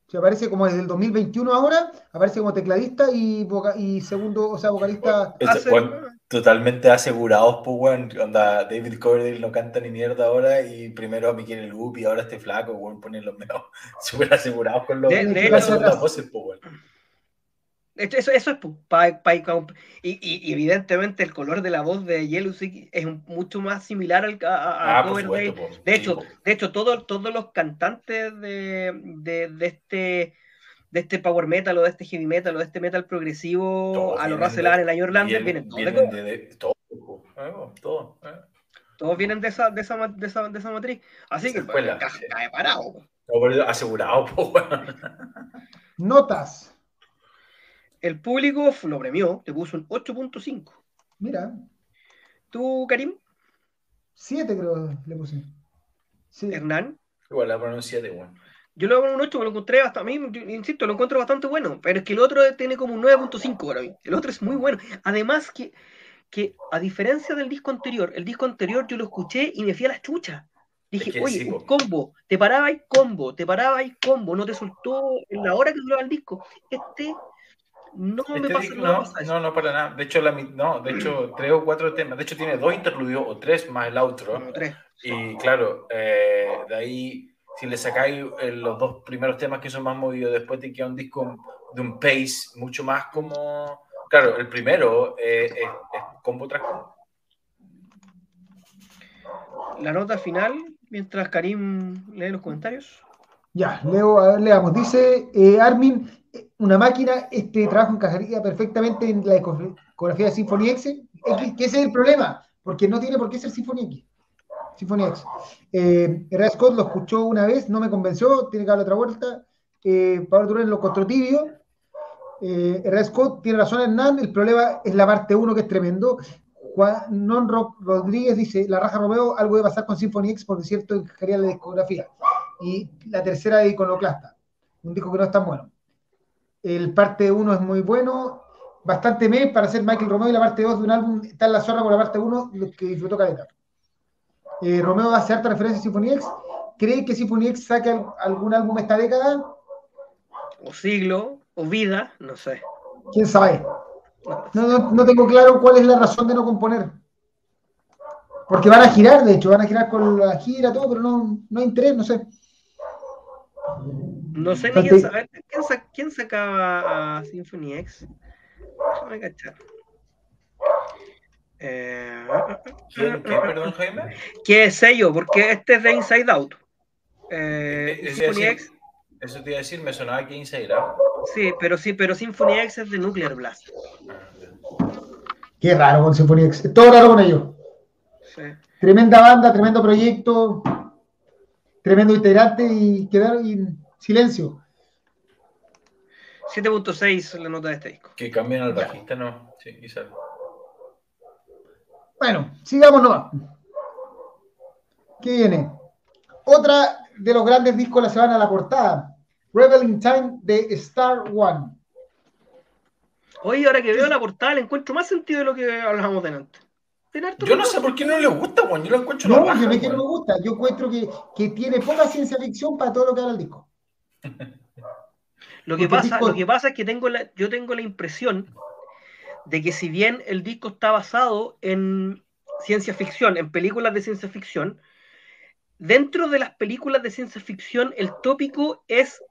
Se aparece como desde el 2021 ahora, aparece como tecladista y, y segundo, o sea, vocalista. Totalmente asegurados, pues, weón. Onda, David Coverdale no canta ni mierda ahora y primero a Miquel Lupi y ahora este flaco, weón, ponen los medios súper asegurados con los, de, las voces, pues, weón. Eso, eso es y, y, evidentemente el color de la voz de Yellow es mucho más similar al a, ah, de, hecho, de hecho todos los cantantes de, de, de, este de este power metal o de este heavy metal o de este metal progresivo a los Russell en la Orlando vienen, vienen de, todo, todo, eh. todos vienen de esa, de esa, de esa, de esa matriz. Así que pues, cae parado. asegurado, Notas. El público lo premió, le puso un 8.5. Mira. ¿Tú, Karim? 7 creo le puse. Sí. Hernán. Igual la pronuncia de bueno. Yo le hago un 8, me lo encontré hasta a mí, insisto, lo encuentro bastante bueno, pero es que el otro tiene como un 9.5 para mí. El otro es muy bueno. Además que, que, a diferencia del disco anterior, el disco anterior yo lo escuché y me fui a las chuchas. Dije, oye, un combo, te paraba y combo, te paraba y combo, no te soltó en la hora que duraba el disco. Este no me este pasa, no, no, no, para nada. De hecho, la, no, de hecho, tres o cuatro temas. De hecho, tiene dos interludios o tres más el outro. Y claro, eh, de ahí, si le sacáis eh, los dos primeros temas que son más movidos, después te queda un disco de un pace mucho más como. Claro, el primero eh, es, combo tras combo. La nota final, mientras Karim lee los comentarios. Ya, leo, a ver, leamos. Dice Armin, una máquina, este trabajo encajaría perfectamente en la discografía de Symphony X, que ese es el problema, porque no tiene por qué ser Symphony X. Symphony X. Eh, Scott lo escuchó una vez, no me convenció, tiene que darle otra vuelta. Eh, Pablo Turén lo encontró tibio. Eh, Scott tiene razón Hernán, el problema es la parte 1 que es tremendo. Juan Non Rodríguez dice, la raja Romeo, algo debe pasar con Symphony X, porque cierto encajaría la discografía. Y la tercera de Iconoclasta, un disco que no es tan bueno. El parte 1 es muy bueno, bastante mes para hacer Michael Romeo y la parte 2 de un álbum está en la zorra con la parte 1, lo que disfrutó Caleta. Eh, Romeo hace harta referencia a Symphony X. ¿Cree que Symphony X saque algún álbum esta década? O siglo, o vida, no sé. ¿Quién sabe? No, no, tengo claro cuál es la razón de no componer. Porque van a girar, de hecho, van a girar con la gira, todo, pero no, no hay interés, no sé. No sé ni quién sabe. ¿Quién, sacaba a Symphony X? Déjame cachar. Eh, ¿Quién, perdón, Jaime? ¿Qué sello? Porque este es de Inside Out. Eh, Symphony X. Eso te iba a decir, me sonaba que Inside Out. Sí, pero sí, pero Symphony X es de Nuclear Blast. Qué raro con Symphony X. Todo raro con ellos. Sí. Tremenda banda, tremendo proyecto, tremendo integrante y quedaron silencio. 7.6 la nota de este disco. Que cambien al bajista, no. Sí, quizás. Bueno, sigamos nomás. ¿Qué viene? Otra de los grandes discos de la semana a la portada. Rebel in Time de Star One. Oye, ahora que veo la portada le encuentro más sentido de lo que hablábamos delante. Yo no sé por qué no le gusta, Juan. Yo lo encuentro No, yo no es que no me gusta. Yo encuentro que, que tiene poca ciencia ficción para todo lo que habla el disco. Lo que, pasa, lo que pasa es que tengo la, yo tengo la impresión de que si bien el disco está basado en ciencia ficción, en películas de ciencia ficción, dentro de las películas de ciencia ficción el tópico es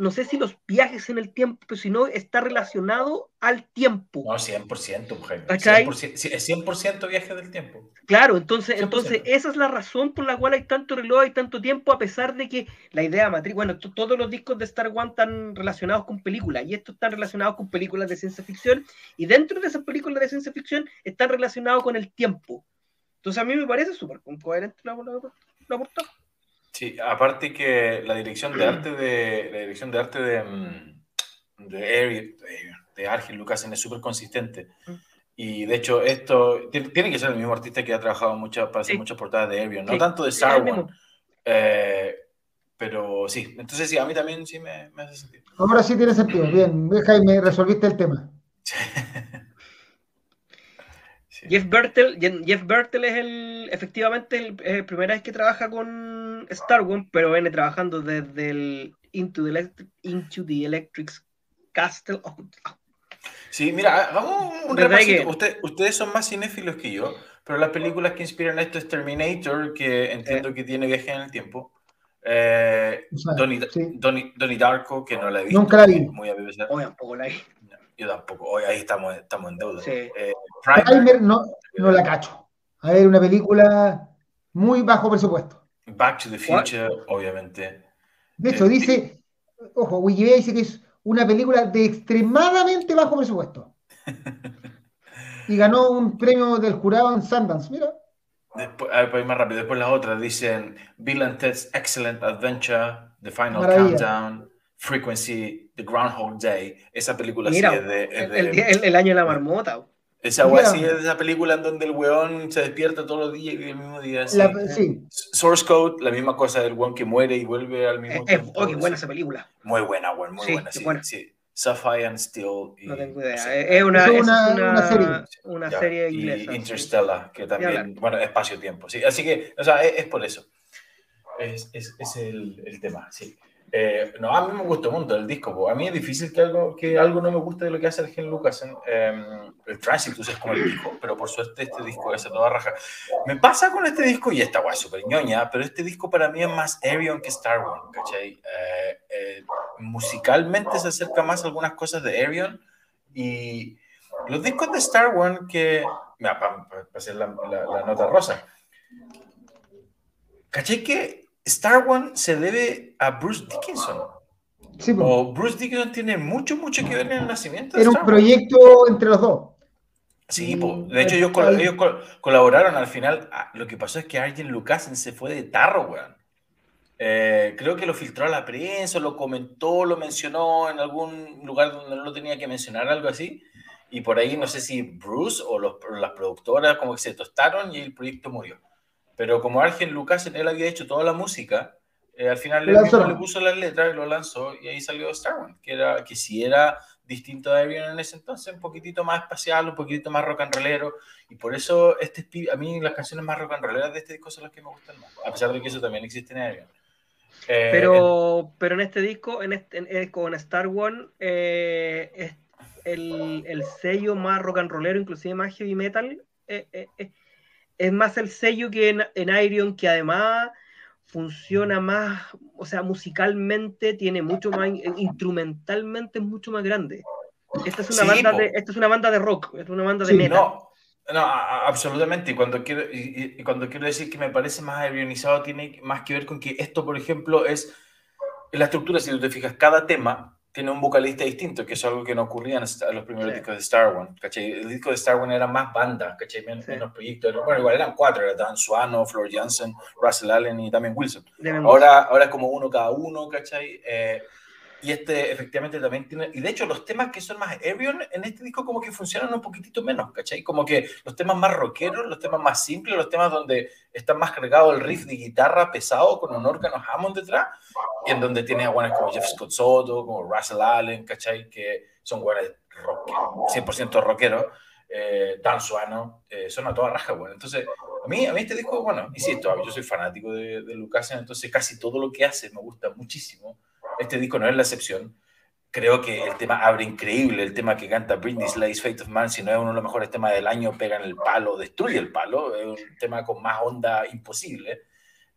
no sé si los viajes en el tiempo, pero si no, está relacionado al tiempo. No, 100%, mujer. 100%, es 100% viaje del tiempo. Claro, entonces, entonces esa es la razón por la cual hay tanto reloj y tanto tiempo, a pesar de que la idea matriz, bueno, todos los discos de Star Wars están relacionados con películas, y estos están relacionados con películas de ciencia ficción, y dentro de esas películas de ciencia ficción están relacionados con el tiempo. Entonces a mí me parece súper coherente la, la, la portada. Sí, aparte que la dirección de arte de la dirección de arte de, mm, de, de, Argel Lucasen es súper consistente. Mm. Y de hecho, esto tiene que ser el mismo artista que ha trabajado muchas, para hacer muchas portadas de Avion, no tanto de Star Wars. Eh, pero sí, entonces sí, a mí también sí me, me hace sentido. Ahora sí tiene sentido. Bien, Jaime, resolviste el tema. Jeff Bertel, Jeff Bertel es el, efectivamente, el, el primera vez que trabaja con Star Wars, pero viene trabajando desde el Into the Electric, Into the Electric Castle. Sí, mira, hagamos un repasito. ustedes son más cinéfilos que yo, pero las películas que inspiran esto es Terminator, que entiendo que tiene viaje en el tiempo. Eh, Donnie, Darko, que no la he visto. Nunca la vi. Muy a Oye, tampoco la vi. Yo tampoco. Hoy ahí estamos, estamos en deuda. Sí. Eh, Primer, no, no la cacho. A ver, una película muy bajo presupuesto. Back to the Future, obviamente. De hecho, eh, dice, ojo, Wikipedia dice que es una película de extremadamente bajo presupuesto. y ganó un premio del jurado en Sundance, mira. Después, a ver, más rápido. Después las otras dicen Bill and Ted's Excellent Adventure, The Final Countdown, Frequency, The Groundhog Day. Esa película Mira, sí es de, el, el, año de la marmota. Esa weá sí es esa película en donde el weón se despierta todos los días y el mismo día. Sí. Source Code, la misma cosa del weón que muere y vuelve al mismo tiempo. Oh, qué buena esa película. Muy buena, weón, muy buena, sí, buena. sí. Sapphire and Steel. no tengo idea. es, una, es una, una, serie. Una serie inglesa. Y Interstellar, que también, bueno, espacio-tiempo. Sí. Así que, o sea, es, por eso. Es, es, es el, el tema, sí. Eh, no, a mí me gustó mucho el disco. A mí es difícil que algo, que algo no me guste de lo que hace el Gen Lucas. Eh, el Transitus es como el disco, pero por suerte este disco es a toda raja. Me pasa con este disco, y esta guay súper ñoña, pero este disco para mí es más Arion que Star Wars, ¿cachai? Eh, musicalmente se acerca más a algunas cosas de Arion y los discos de Star Wars que... Mira, para, hacer la, la nota rosa. ¿Cachai que Star One se debe a Bruce Dickinson. Sí, o Bruce Dickinson tiene mucho, mucho que ver en el nacimiento. Era un proyecto entre los dos. Sí, de hecho ellos, colaboraron al final. Ah, lo que pasó es que Arjen Lucasen se fue de tarro, weón. Eh, creo que lo filtró a la prensa, lo comentó, lo mencionó en algún lugar donde no lo tenía que mencionar, algo así. Y por ahí no sé si Bruce o las productoras como que se tostaron y el proyecto murió. Pero como Argen Lucas, él había hecho toda la música, eh, al final le puso las letras y lo lanzó y ahí salió Star Wars, que, era, que si era distinto de Avion en ese entonces, un poquitito más espacial, un poquitito más rock and rollero, y por eso este, a mí las canciones más rock and rolleras de este disco son las que me gustan más, a pesar de que eso también existe en Avion. Eh, pero, pero en este disco, en este, con Star Wars, eh, es el, el, sello más rock and rollero, inclusive más heavy metal, es más el sello que en, en que además funciona más, o sea, musicalmente tiene mucho más, instrumentalmente es mucho más grande. Esta es una, banda, de, esta es una banda de rock, es una banda de metal. No, no, absolutamente. Y cuando, quiero, y, cuando quiero decir que me parece más avionizado, tiene más que ver con que esto, por ejemplo, es la estructura, si tú te fijas, cada tema tiene un vocalista distinto, que es algo que no ocurría en los primeros discos de Star Wars, ¿cachai? El disco de Star Wars era más banda, ¿cachai? menos proyectos. Bueno, igual eran cuatro, era Dan Suano, Flor Jansen, Russell Allen y también Wilson. Ahora, ahora es como uno cada uno, ¿cachai? Eh, y este efectivamente también tiene, y de hecho los temas que son más Avion en este disco como que funcionan un poquitito menos, ¿cachai? Como que los temas más rockeros, los temas más simples, los temas donde está más cargado el riff de guitarra pesado con un órgano Hammond detrás, y en donde tiene a como Jeff Scott Soto, como Russell Allen, ¿cachai? Que son guanes rock, 100% rockeros. Eh, Dan Suano, eh, son a toda raja, bueno. Entonces, a mí, a mí este disco, bueno, insisto, yo soy fanático de, de Lucas, entonces casi todo lo que hace me gusta muchísimo este disco no es la excepción. creo que el tema abre increíble, el tema que canta Britney Spears, Fate of Man, si no es uno de los mejores temas del año, pega en el palo, destruye el palo, es un tema con más onda imposible.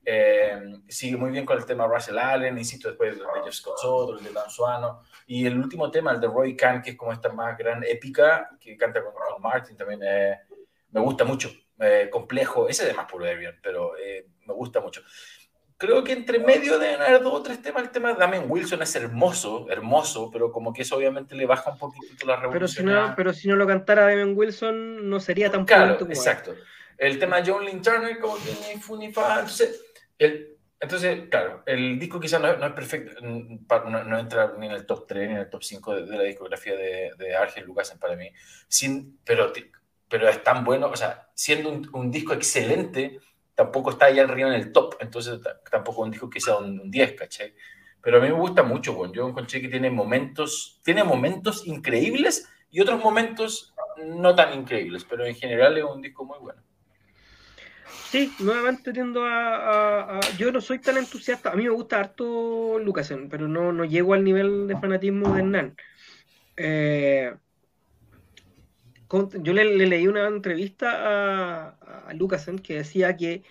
Eh, sigue muy bien con el tema Russell Allen, insisto, después de Jeff Scott Soto, el de Dan Suano, y el último tema, el de Roy Khan, que es como esta más gran épica, que canta con, Martin, también eh, me gusta mucho, eh, complejo, ese es más puro de pero me gusta mucho creo que entre medio deben haber dos o tres temas. El tema de Damien Wilson es hermoso, hermoso, pero como que eso obviamente le baja un poquito la revolución. Pero si no, pero si no lo cantara Damien Wilson, no sería tan claro. Exacto. El tema de John Lynn Turner, como tiene Funifa. Entonces, el, entonces, claro, el disco quizás no, es perfecto, mm, no, entra ni en el top 3 ni en el top 5 de, la discografía de, de Argel Lucasen para mí, sin, pero, pero es tan bueno, o sea, siendo un, un disco excelente tampoco está ahí arriba en el top, entonces tampoco un disco que sea un, 10, ¿cachai? Pero a mí me gusta mucho, bueno, yo encontré que tiene momentos, tiene momentos increíbles y otros momentos no tan increíbles, pero en general es un disco muy bueno. Sí, nuevamente tiendo a, Yo no soy tan entusiasta. A mí me gusta harto Lucasen, pero no, no llego al nivel de fanatismo de Hernán. Eh, yo le, leí una entrevista a, a Lucasen que decía que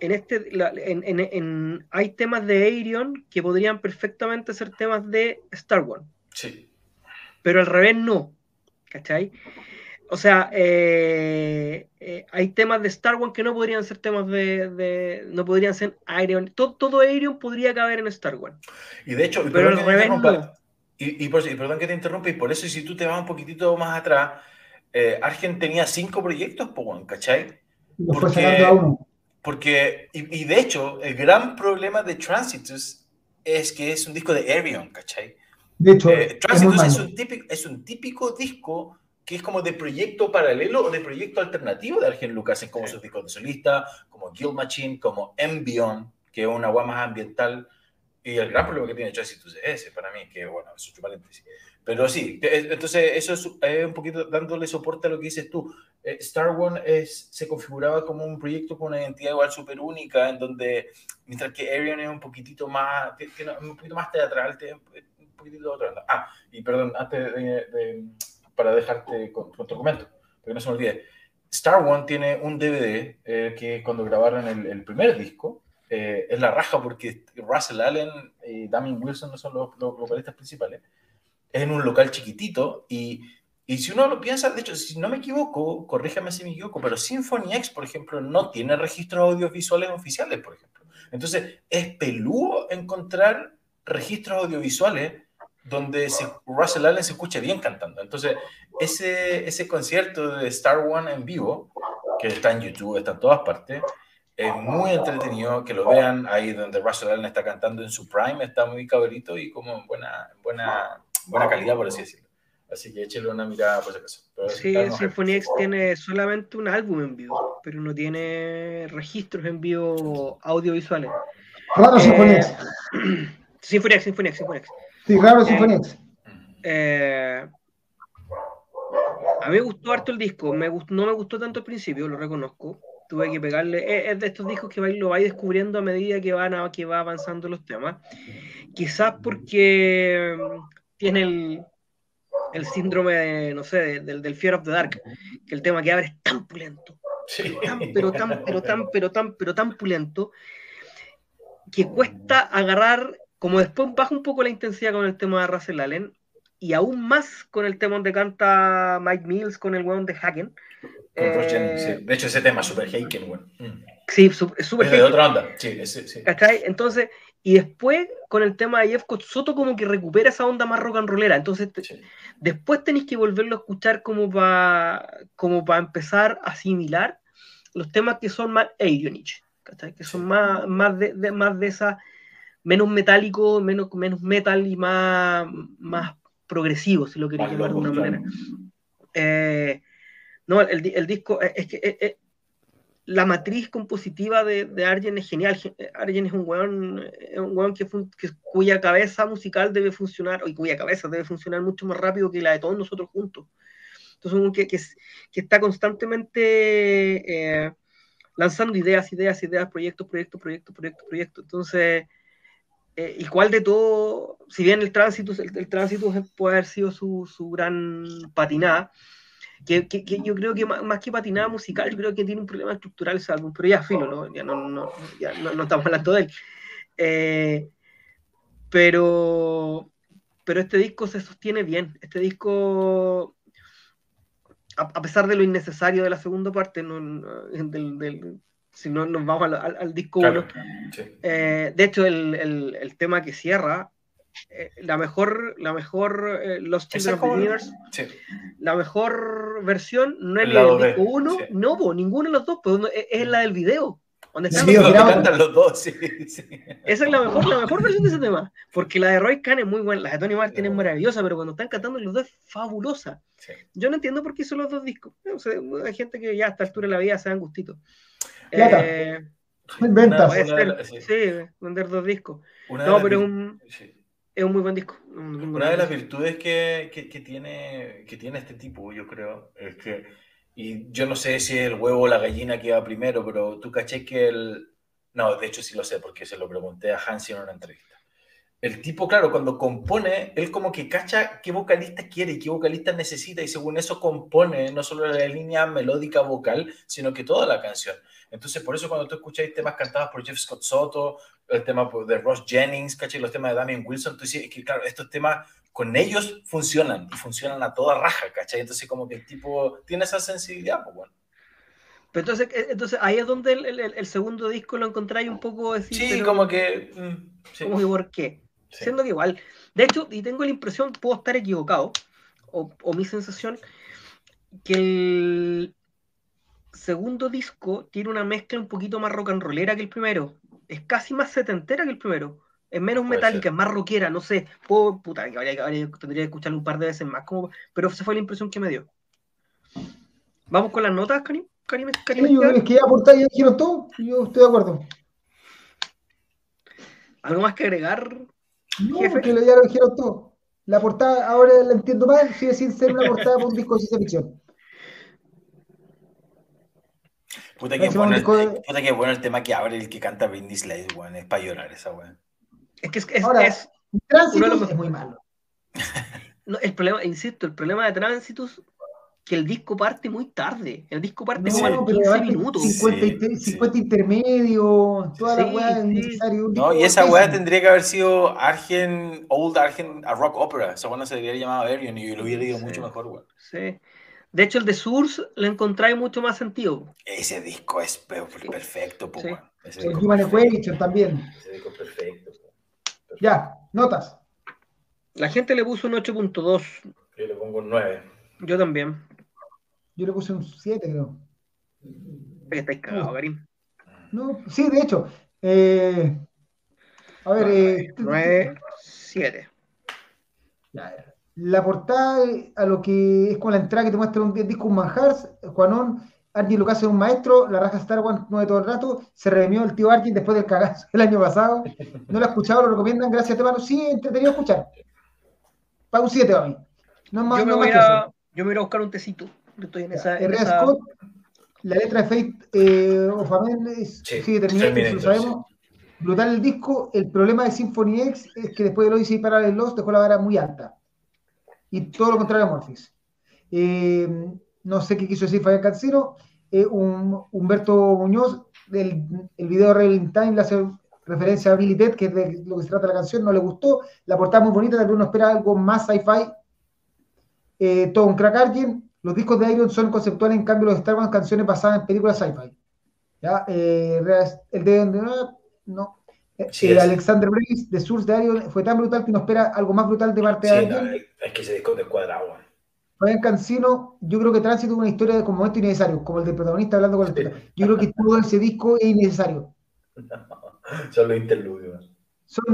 en este en, hay temas de Aerion que podrían perfectamente ser temas de Star Wars. Sí. Pero al revés no. ¿Cachai? O sea, eh, eh, hay temas de Star Wars que no podrían ser temas de. no podrían ser Aerion. Todo, todo Aerion podría caber en Star Wars. Y de hecho, pero al revés no. Y, perdón que te interrumpa, y por eso, si tú te vas un poquitito más atrás, eh, Argen tenía cinco proyectos, ¿cachai? Porque, porque y, de hecho, el gran problema de Transitus es que es un disco de Aerion, ¿cachai? De hecho, eh, Transitus es, un típico, es un típico disco que es como de proyecto paralelo o de proyecto alternativo de Argen Lucas, en como sus discos de solista, como Guild Machine, como Embion, que es una agua más ambiental. Y el gran problema que tiene Transitus es ese, para mí, que bueno, es un paréntesis. Pero sí, entonces eso es un poquito dándole soporte a lo que dices tú. Eh, Star One es, se configuraba como un proyecto con una identidad igual súper única, en donde, mientras que Arian es un poquitito más, un poquito más teatral, un poquitito otro. Ah, y perdón, antes de, para dejarte con, con tu documento, porque no se me olvide. Star One tiene un DVD eh, que cuando grabaron el, el primer disco, eh, es la raja porque Russell Allen y Damien Wilson no son los, los vocalistas principales es en un local chiquitito y, y, si uno lo piensa, de hecho, si no me equivoco, corríjame si me equivoco, pero Symphony X, por ejemplo, no tiene registros audiovisuales oficiales, por ejemplo. Entonces, es peludo encontrar registros audiovisuales donde Russell Allen se escuche bien cantando. Entonces, ese, ese concierto de Star One en vivo, que está en YouTube, está en todas partes, es muy entretenido que lo vean ahí donde Russell Allen está cantando en su prime, está muy cabrito y como en buena, buena buena calidad, por así decirlo. Así que échale una mirada por si acaso. sí, Symphony X tiene solamente un álbum en vivo, pero no tiene registros en vivo audiovisuales. Raro Symphony X. Symphony X, Symphony X, Symphony X. Sí, raro eh, Symphony X. Eh, a mí me gustó harto el disco, me no me gustó tanto al principio, lo reconozco. Tuve que pegarle, es de estos discos que lo vais descubriendo a medida que van a, que va avanzando los temas. Quizás porque tiene el, el síndrome de, no sé, del, del Fear of the Dark, que el tema que abre es tan pulento, tan, pero tan, pero tan, pero tan, pero tan pulento, que cuesta agarrar, como después baja un poco la intensidad con el tema de Russell Allen, y aún más con el tema donde canta Mike Mills con el weón de Haken. Eh, de hecho, ese tema es super Haken, weón. Sí, es súper de otra onda. Sí, sí, sí. Entonces, y después, con el tema de Jeff Soto, como que recupera esa onda más rock and rollera. Entonces, después tenéis que volverlo a escuchar como para como empezar a asimilar los temas que son más Aeronich, que son más, más, de, más de esa, menos metálico, menos, menos metal y más, más progresivo, si lo queréis llamar de alguna manera. Eh, no, el, el, disco es que la matriz compositiva de, de, Arjen es genial. Arjen es un weón, un weón que, cuya cabeza musical debe funcionar, y cuya cabeza debe funcionar mucho más rápido que la de todos nosotros juntos. Entonces, un que, que, está constantemente eh, lanzando ideas, ideas, ideas, proyectos, proyectos, proyectos, proyectos, proyectos. Entonces, eh, ¿Y de todo, si bien el tránsito, el, tránsito puede haber sido su, su gran patinada, que, que, yo creo que más, que patinada musical, yo creo que tiene un problema estructural ese álbum, pero ya filo, ¿no? Ya no, no, ya no, estamos hablando de él. Eh, pero, pero este disco se sostiene bien. Este disco, a, pesar de lo innecesario de la segunda parte, del, del, si no nos vamos al, al, disco 1. Eh, de hecho, el, el, el, tema que cierra, eh, la mejor, la mejor eh, Los Children of Beginners, la mejor versión no es la del disco 1, no, pues, ninguno de los dos, pues, es, la del video. Donde están sí, los, cantan los dos, sí, Esa es la mejor, la mejor versión de ese tema. Porque la de Roy Khan es muy buena, la de Tony Martin es maravillosa, pero cuando están cantando los dos es fabulosa. Yo no entiendo por qué son los dos discos. hay gente que ya a esta altura de la vida se dan gustitos. Eh, Ventas. sí. vender dos discos. no, pero un, es un muy buen disco. Una de las virtudes que, que, tiene, que tiene este tipo, yo creo, es que, y yo no sé si el huevo o la gallina que iba primero, pero tú caché que el... No, de hecho sí lo sé, porque se lo pregunté a Hansi en una entrevista. El tipo, claro, cuando compone, él como que cacha qué vocalista quiere y qué vocalista necesita, y según eso compone no solo la línea melódica vocal, sino que toda la canción. Entonces, por eso cuando tú escucháis temas cantados por Jeff Scott Soto, el tema pues, de Ross Jennings, ¿cachai? los temas de Damien Wilson, tú dices que, claro, estos temas con ellos funcionan y funcionan a toda raja, ¿cachai? Entonces, como que el tipo tiene esa sensibilidad, pues bueno. Pero entonces, eh, entonces ahí es donde el, el, segundo disco lo encontráis un poco decir, Sí, como que. Mm, como que por qué. Siendo que igual. De hecho, y tengo la impresión, puedo estar equivocado, o, o mi sensación, que el, segundo disco tiene una mezcla un poquito más rock and rollera que el primero. Es casi más setentera que el primero. Es menos metálica, es más rockera, no sé. Puedo, puta, que tendría que escucharlo un par de veces más, como, pero esa fue la impresión que me dio. ¿Vamos con las notas, Karim? Karim, Karim sí, yo es que ya aportáis ya dijeron todo, yo estoy de acuerdo. ¿Algo más que agregar? No, porque ya lo dijeron todo. La portada, ahora la entiendo más, sigue sin ser una portada para un disco de ciencia ficción. Puta que, bueno el, puta que bueno el tema que abre el que canta Britney Slade, weón. Es para llorar esa weón. Es que es, es, Ahora, es tránsito es muy malo. no, el problema, insisto, el problema de Tránsitos que el disco parte muy tarde. El disco parte no, como 15 minutos. 50, sí, 50 intermedios, toda la weá es necesario. No, y esa weá tendría que haber sido Argent, Old Argent, a Rock Opera. Esa weá no se debería llamar Arion y lo hubiera ido mucho mejor, weón. Sí. De hecho, el de Source le encontráis mucho más sentido. Ese disco es perfecto, sí. El Human Equation también. Ese disco es perfecto. Ya, notas. La gente le puso un 8.2. Yo le pongo un 9. Yo también. Yo le puse un 7, creo. Estáis cagados, Karim. No, sí, de hecho. Eh, a ver. 9, 7. Eh, ya, la portada a lo que es con la entrada que te muestra un disco un manjar, Juanón, Argin lo que hace un maestro, la raja Star Wars no de todo el rato, se redimió el tío Argin después del cagazo el año pasado, no lo ha escuchado, lo recomiendan, gracias Tebano, sí, entretenido escuchar. Para un 7 a mí. No más, yo, me no voy a, yo me voy a buscar un tecito. Estoy en esa, en esa... Scott, la letra de Fate eh, of sí, sigue terminando, lo sabemos. Brutal el disco. El problema de Symphony X es que después de lo hice para el Lost dejó la vara muy alta y todo lo contrario a Morphis. Eh, no sé qué quiso decir Fabián Cancino. Eh, Humberto Muñoz, del el video Real Time, le hace referencia a Billy Ted, que es de lo que se trata la canción, no le gustó. La portada muy bonita, tal vez uno espera algo más sci-fi. Eh, todo un crack alguien. Los discos de Iron son conceptuales, en cambio los Star Wars canciones basadas en películas sci-fi. ¿Ya? el de no, el Alexander Brace de Source de fue tan brutal que nos espera algo más brutal de parte de alguien. es que se disco descuadrado. Fabián Cancino, yo creo que Tránsito es una historia de como momento innecesario, como el del protagonista hablando con la Yo creo que todo ese disco es innecesario. son los interludios.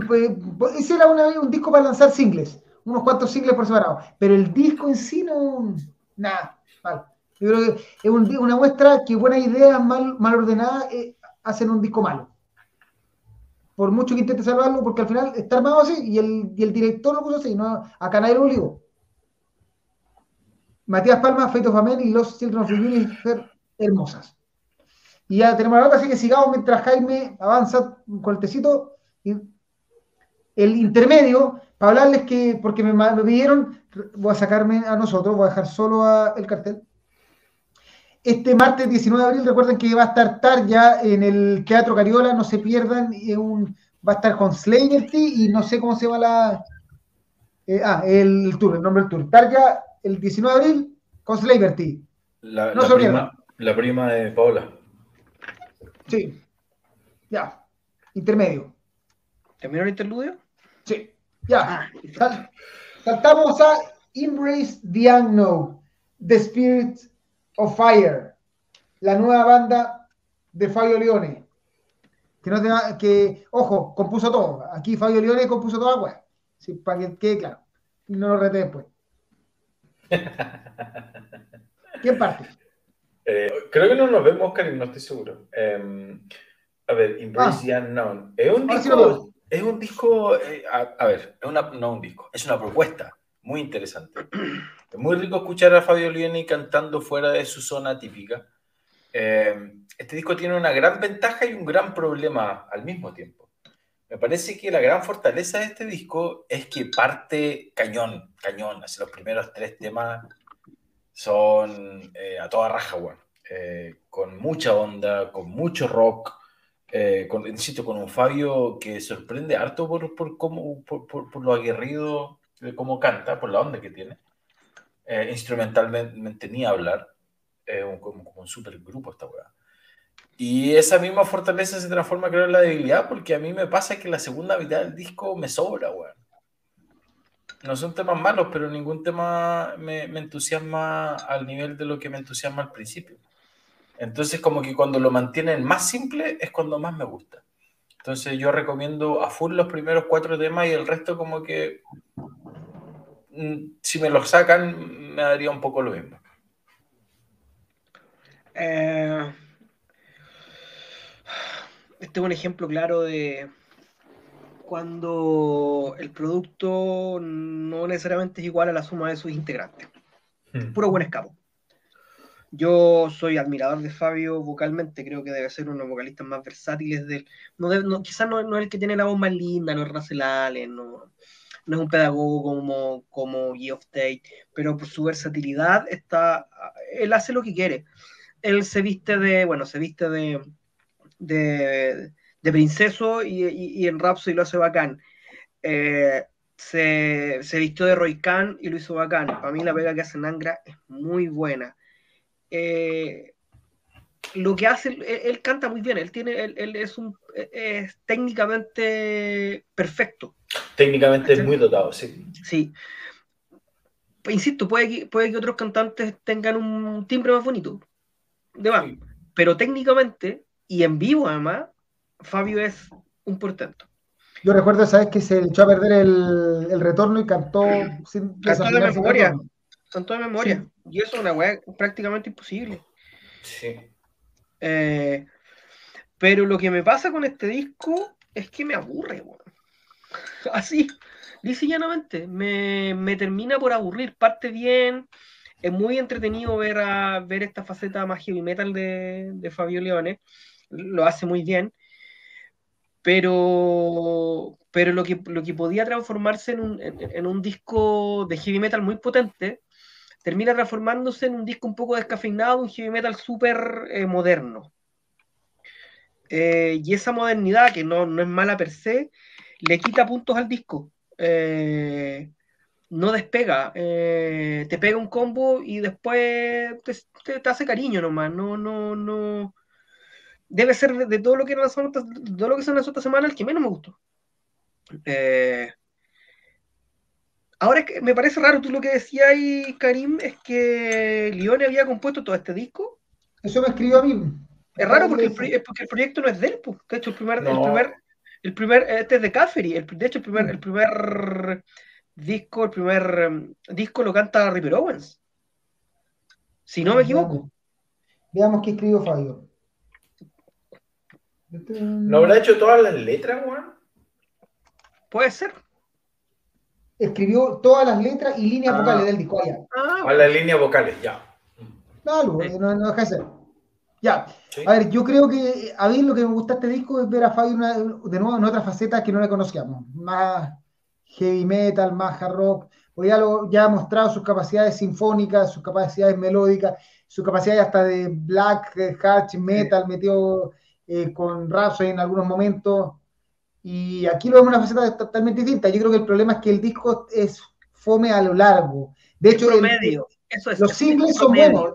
Pues, pues, ese era un disco para lanzar singles, unos cuantos singles por separado, pero el disco en sí no. Nada, Yo creo que es una muestra que buenas ideas mal, mal ordenadas eh, hacen un disco malo por mucho que intente salvarlo, porque al final está armado así y el, y el director lo puso así, no, acá nadie lo obligó. Matías Palma, Fate of Amen y Los Children of hermosas. Y ya tenemos la nota, así que sigamos mientras Jaime avanza con el tecito. Y el intermedio, para hablarles que, porque me, me, pidieron, voy a sacarme a nosotros, voy a dejar solo a el cartel. Este martes 19 de abril, recuerden que va a estar Tar ya en el Teatro Cariola, no se pierdan, un, va a estar con Slaverty y no sé cómo se llama la... Eh, ah, el, tour, el nombre del tour. Tar ya el 19 de abril con Slaverty. La, no la, prima, la prima de Paola. Sí. Ya. Intermedio. ¿Terminó el interludio? Sí. Ya. Ah, saltamos a Embrace the Unknown. The Spirit of Fire, la nueva banda de Fabio Leone. Que, no que, ojo, compuso todo. Aquí Fabio Leone compuso toda la web. Sí, para que quede claro. Y no lo rete después. ¿Quién parte? Eh, creo que no nos vemos, Karim, no estoy seguro. Em, a ver, Embrace ah. Unknown. Es un disco. es un disco. Eh, a, ver, es una, no un disco, es una propuesta muy interesante. Es muy rico escuchar a Fabio Lioni cantando fuera de su zona típica. Eh, este disco tiene una gran ventaja y un gran problema al mismo tiempo. Me parece que la gran fortaleza de este disco es que parte cañón, cañón. Así los primeros tres temas son eh, a toda raja, bueno. Eh, con mucha onda, con mucho rock, con, insisto, con un Fabio que sorprende harto por, por, cómo, por, por lo aguerrido de cómo canta, por la onda que tiene. Eh, instrumentalmente ni hablar. Es un, como, un esta weá. Y esa misma fortaleza se transforma, creo, en la debilidad, porque a mí me pasa que la segunda mitad del disco me sobra, weón. No son temas malos, pero ningún tema me, me, entusiasma al nivel de lo que me entusiasma al principio. Entonces, como que cuando lo mantienen más simple es cuando más me gusta. Entonces, yo recomiendo a full los primeros cuatro temas y el resto, como que si me lo sacan, me daría un poco lo mismo. Eh, este es un ejemplo claro de cuando el producto no necesariamente es igual a la suma de sus integrantes. Hmm. Puro buen escapo. Yo soy admirador de Fabio vocalmente, creo que debe ser uno de los vocalistas más versátiles del. No, quizás no, es el que tiene la voz más linda, no es Russell Allen, no, no es un pedagogo como, como Geoff Tate, pero por su versatilidad está, él hace lo que quiere. Él se viste de, bueno, se viste de, de, princeso y, y, en Rhapsody lo hace bacán. Eh, se, se, vistió de Roy Khan y lo hizo bacán. Para mí la pega que hace Nangra es muy buena. Eh, lo que hace, él, canta muy bien, él tiene, él, es un es técnicamente perfecto. Técnicamente es muy dotado, sí. Sí. Pues, insisto, puede que, puede que otros cantantes tengan un timbre más bonito. De más. Pero técnicamente, y en vivo además, Fabio es un portento. Yo recuerdo esa vez que se echó a perder el, retorno y cantó sin Cantó de memoria. Cantó de memoria. Y eso es una weá prácticamente imposible. Sí. Eh, pero lo que me pasa con este disco es que me aburre, Así, dice llanamente, me, me, termina por aburrir. Parte bien, es muy entretenido ver, a, ver esta faceta más heavy metal de, de Fabio Leone, lo hace muy bien. Pero, pero lo, que, lo que podía transformarse en un, en, un disco de heavy metal muy potente, termina transformándose en un disco un poco descafeinado, un heavy metal súper eh, moderno. Eh, y esa modernidad, que no, es mala per se, le quita puntos al disco. Eh, no despega, eh, te pega un combo y después te, hace cariño nomás. No, no, no. Debe ser de, todo lo que todo lo que son las otras semanas el que menos me gustó. ahora es que me parece raro, tú lo que decías ahí, Karim, es que Lione había compuesto todo este disco. Eso me escribió a mí. Es raro porque el, porque el proyecto no es de él, pues. De hecho, el primer, el primer, el primer, este es de Caffery. El, de hecho, el primer, el primer disco, el primer um, disco lo canta Ripper Owens. Si no me equivoco. Veamos qué escribió Fabio. ¿No habrá hecho todas las letras, Juan? Puede ser. Escribió todas las letras y líneas ah. vocales del disco. Ah, las líneas vocales, ya. No, no, no deja de ser. Ya, a ver, yo creo que a mí lo que me gusta este disco es ver a Fabio de nuevo en otra faceta que no le conocíamos, más heavy metal, más hard rock, o ya, lo, ya ha mostrado sus capacidades sinfónicas, sus capacidades melódicas, sus capacidades hasta de black, hard metal, metió eh, con Rhapsody en algunos momentos, y aquí lo vemos en una faceta totalmente distinta. Yo creo que el problema es que el disco es fome a lo largo. De hecho, los singles son buenos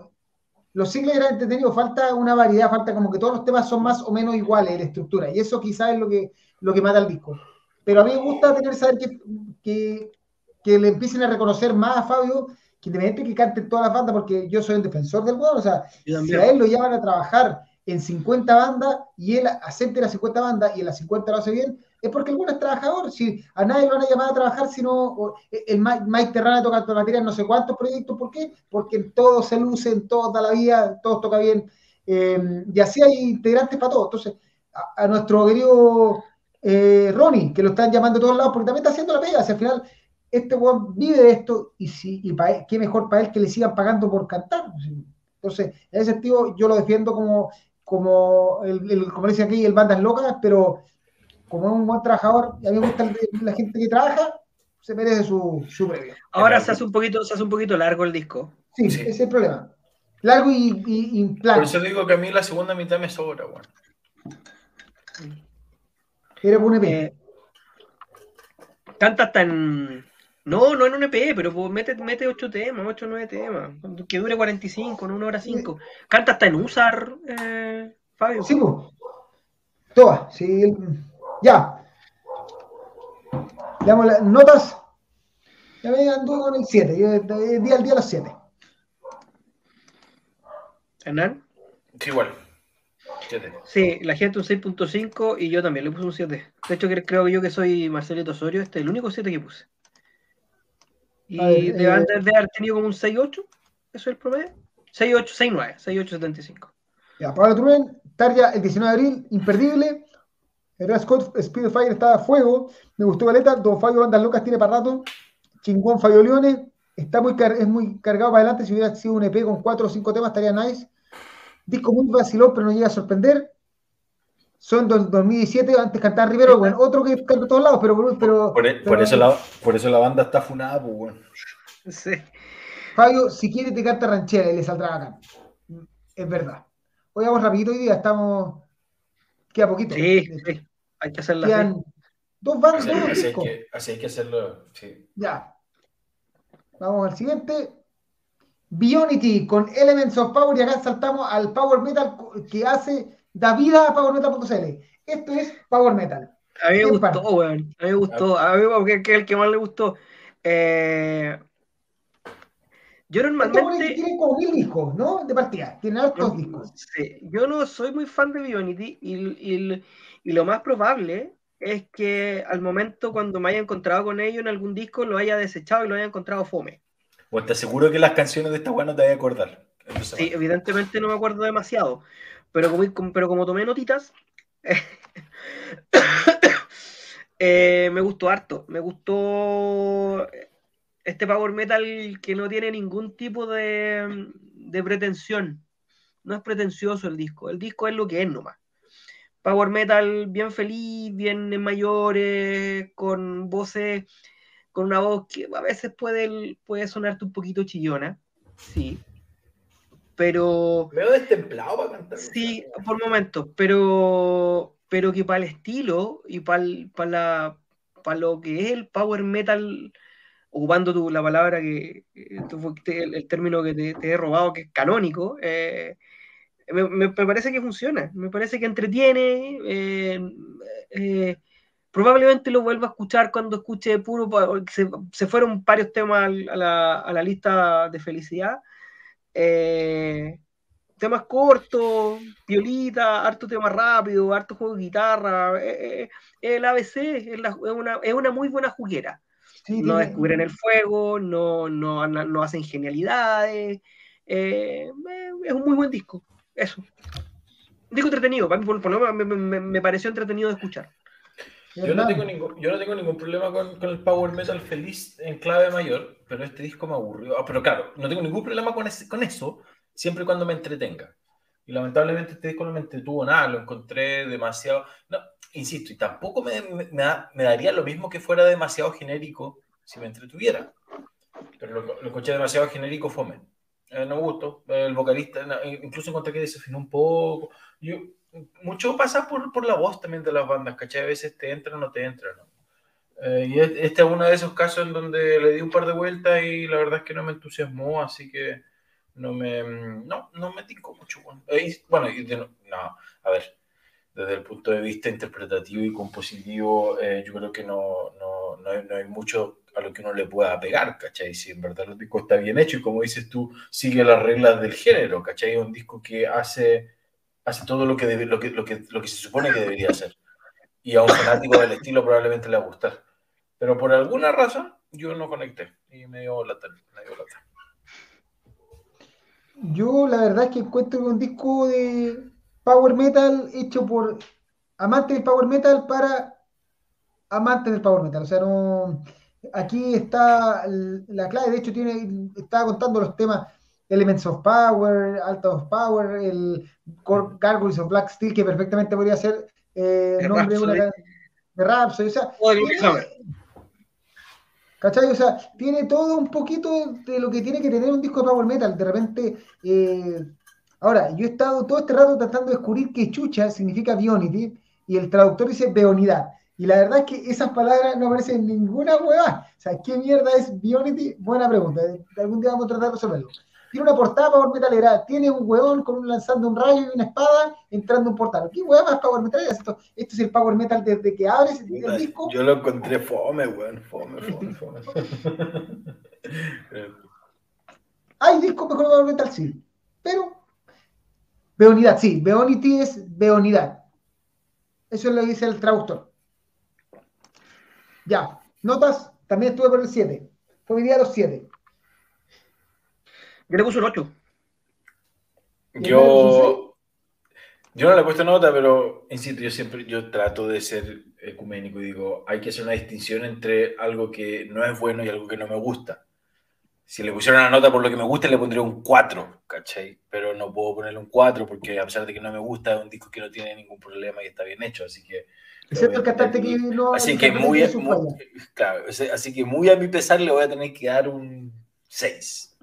los singles eran entretenidos, falta una variedad, falta como que todos los temas son más o menos iguales en la estructura, y eso quizás es lo que, lo que mata el disco. Pero a mí me gusta tener saber que, que, le empiecen a reconocer más a Fabio, que independientemente que cante todas las bandas, porque yo soy un defensor del juego, o sea, si a él lo llaman a trabajar en 50 bandas y él acepte las 50 bandas y en las 50 lo hace bien, es porque el bueno es trabajador. Si a nadie lo van a llamar a trabajar, sino el Mike, Terrana toca en no sé cuántos proyectos. ¿Por qué? Porque en todo se luce, en toda la vida, todos toca bien. Eh, y así hay integrantes para todos. Entonces, a, nuestro querido eh, Ronnie, que lo están llamando de todos lados, porque también está haciendo la pega. Si al final este weón vive de esto, y, si, y qué mejor para él que le sigan pagando por cantar. Entonces, en ese sentido, yo lo defiendo como, como, el, como dice aquí, el bandas locas, pero como es un buen trabajador, y a mí me gusta la gente que trabaja, se merece su, su premio. Ahora se hace, un poquito, se hace un poquito largo el disco. Sí, ese es el problema. Largo y, y, Por eso digo que a mí la segunda mitad me sobra, bueno. Era un EP. Eh, canta hasta en. No, no en un EP, pero pues mete, mete 8 temas, 8 o 9 temas. Que dure 45, no una hora 5. Canta hasta en Usar, eh, Fabio. Sí, pues. Todas, sí. Ya. Veamos las notas. Ya me anduve con el 7. Yo di al día a las 7. ¿Hernán? Sí, igual. 7. Sí, la gente un 6.5 y yo también le puse un 7. De hecho, creo que yo que soy Marcelito Osorio, este es el único 7 que puse. Y ver, de, haber tenido como un 6.8. Eso es el promedio. 6.8, 6.9, 6.875. Ya, Pablo Truben, Tarja el 19 de abril, imperdible. El Scott Speedfire está a fuego. Me gustó Valeta. Don Fabio Bandas Locas tiene para rato. Chingón Fabio Leones. Está muy es muy cargado para adelante. Si hubiera sido un EP con cuatro o cinco temas, estaría nice. Disco muy vacilón, pero no llega a sorprender. Son 2017, antes cantaba Rivero, bueno, otro que canta a todos lados, pero. pero, por, e, eso la, por, eso la, banda está funada, pues, bueno. Sí. Fabio, si quiere te canta ranchera y le saldrá acá. Es verdad. Hoy vamos rapidito hoy día, estamos Queda poquito. Sí, sí. Hay que hacerlo así. Dos bandas, así, así, hay que, hacerlo, sí. Ya. Vamos al siguiente. Bionity con Elements of Power y acá saltamos al Power Metal que hace da vida a PowerMetal.cl. Esto es Power Metal. A mí me gustó, weón. A mí me gustó. A mí porque es el que más le gustó. Eh, yo normalmente. Tiene como mil discos, ¿no? De partida. Tiene altos discos. Sí. Yo no soy muy fan de Bionity y, y, lo más probable es que al momento cuando me haya encontrado con ellos en algún disco lo haya desechado y lo haya encontrado fome. O te aseguro que las canciones de esta weá no te voy a acordar. Sí, evidentemente no me acuerdo demasiado. Pero como, pero como tomé notitas, eh, me gustó harto. Me gustó este power metal que no tiene ningún tipo de, pretensión. No es pretencioso el disco. El disco es lo que es nomás. Power metal bien feliz, bien en mayores, con voces, con una voz que a veces puede, puede sonarte un poquito chillona. Sí. Pero. Veo destemplado para cantar. Sí, por momentos. Pero. Pero que para el estilo y para, para, para lo que es el power metal ocupando tu, la palabra que, el, término que te, he robado, que es canónico, eh, me, parece que funciona, me parece que entretiene, eh, eh, probablemente lo vuelva a escuchar cuando escuche puro, se, se fueron varios temas a la, a la lista de felicidad. temas cortos, violita, harto tema rápido, harto juego de guitarra, el ABC es, una, es una muy buena juguera no descubren el fuego, no, no, no hacen genialidades. Eh, es un muy buen disco, eso. Disco entretenido, por, lo menos me, pareció entretenido de escuchar. Yo no, tengo ningún, yo no tengo ningún problema con, con, el power metal feliz en clave mayor, pero este disco me aburrió. Ah, pero claro, no tengo ningún problema con, con eso, siempre y cuando me entretenga. Y lamentablemente este disco no me entretuvo nada, lo encontré demasiado... No, insisto, y tampoco me, me, daría lo mismo que fuera demasiado genérico si me entretuviera. Pero lo, lo escuché demasiado genérico fome. Eh, no gustó. El vocalista, incluso encontré que desafinó un poco. Yo, mucho pasa por, por, la voz también de las bandas, ¿cachai? A veces te entra o no te entra, ¿no? Eh, y este es uno de esos casos en donde le di un par de vueltas y la verdad es que no me entusiasmó, así que no me, no, no me tincó mucho. Bueno, bueno no, a ver, desde el punto de vista interpretativo y compositivo, eh, yo creo que no, no, no, hay, no, hay, mucho a lo que uno le pueda pegar, ¿cachai? Si en verdad el disco está bien hecho y como dices tú, sigue las reglas del género, ¿cachai? Es un disco que hace, hace todo lo que, lo, que, lo, que, lo que se supone que debería hacer. Y a un fanático del estilo probablemente le va a gustar. Pero por alguna razón yo no conecté y me dio dio lata. Yo la verdad es que encuentro un disco de power metal hecho por amantes del power metal para amantes del power metal. O sea, no. Aquí está la clave, de hecho, tiene, estaba contando los temas Elements of Power, Alta of Power, el Gargoyles of Black Steel, que perfectamente podría ser eh, el nombre de una de Rhapsody. O sea, ¿Cachai? O sea, tiene todo un poquito de lo que tiene que tener un disco de power metal. De repente, eh, ahora, yo he estado todo este rato tratando de descubrir qué chucha significa Bionity y el traductor dice beonidad. Y la verdad es que esas palabras no aparecen en ninguna hueá. O sea, ¿qué mierda es Bionity? Buena pregunta. Algún día vamos a tratar de resolverlo. Tiene una portada Power Metalera, tiene un hueón con un, lanzando un rayo y una espada entrando un portal. ¿Qué hueá más Power Metalera? Esto, esto es el Power Metal desde que abres el, disco. Yo lo encontré fome, weón. Fome, fome, fome. Hay discos mejor Power Metal, sí. Pero, Beonidad, sí. Beonity es Beonidad. Eso es lo que dice el traductor. Ya, notas, también estuve por el 7. Fue mi día los 7. Yo le puse un 8. Yo, yo no le he puesto nota, pero insisto, yo siempre yo trato de ser ecuménico y digo, hay que hacer una distinción entre algo que no es bueno y algo que no me gusta. Si le pusiera una nota por lo que me gusta, le pondría un 4, ¿cachai? Pero no puedo ponerle un 4 porque a pesar de que no me gusta, es un disco que no tiene ningún problema y está bien hecho, así que... Excepto el cantante que no... Así que, muy, muy claro, así que muy a mi pesar le voy a tener que dar un 6.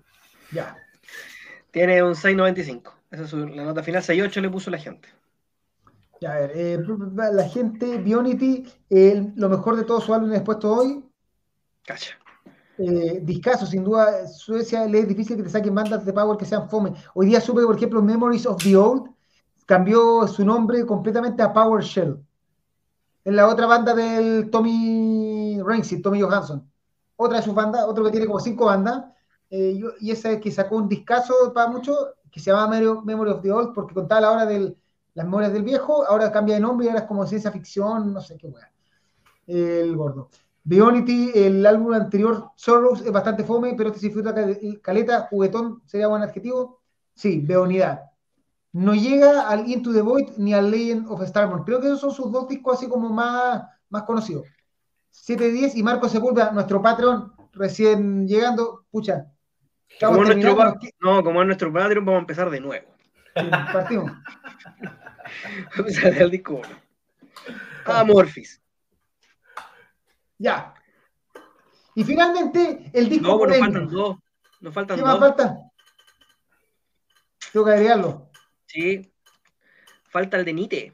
Ya. Tiene un 6.95. Esa es la nota final. 6.8 le puso la gente. Ya, a ver, eh, la gente, Bionity, lo mejor de todo su álbum expuesto hoy. Cacha. Eh, discaso, sin duda, Suecia le es difícil que te saquen bandas de power que sean fome. Hoy día supe, por ejemplo, Memories of the Old cambió su nombre completamente a Power Shell. En la otra banda del Tommy Rainseed, Tommy Johansson. Otra de sus bandas, otro que tiene como cinco bandas. Eh, y esa es que sacó un discazo para mucho que se llama Memory of the Old porque contaba la hora de las memorias del viejo, ahora cambia de nombre y ahora es como ciencia ficción, no sé qué weá. El gordo. Bionity, el álbum anterior, Sorrows, es bastante fome, pero este se disfruta caleta, juguetón, sería buen adjetivo. Sí, Beonidad. No llega al Into the Void ni al Legend of Starborn. Creo que esos son sus dos discos así como más, más conocidos. 7-10 y Marco Sepúlveda, nuestro patrón, recién llegando. Pucha, como nuestro, no, como es nuestro Patreon, vamos a empezar de nuevo. partimos. vamos a empezar del disco Amorphis. Ya. Y finalmente, el disco. No, pues nos faltan dos. Nos faltan ¿Qué dos. más falta? Tengo que agregarlo. Sí. Falta el de Nite.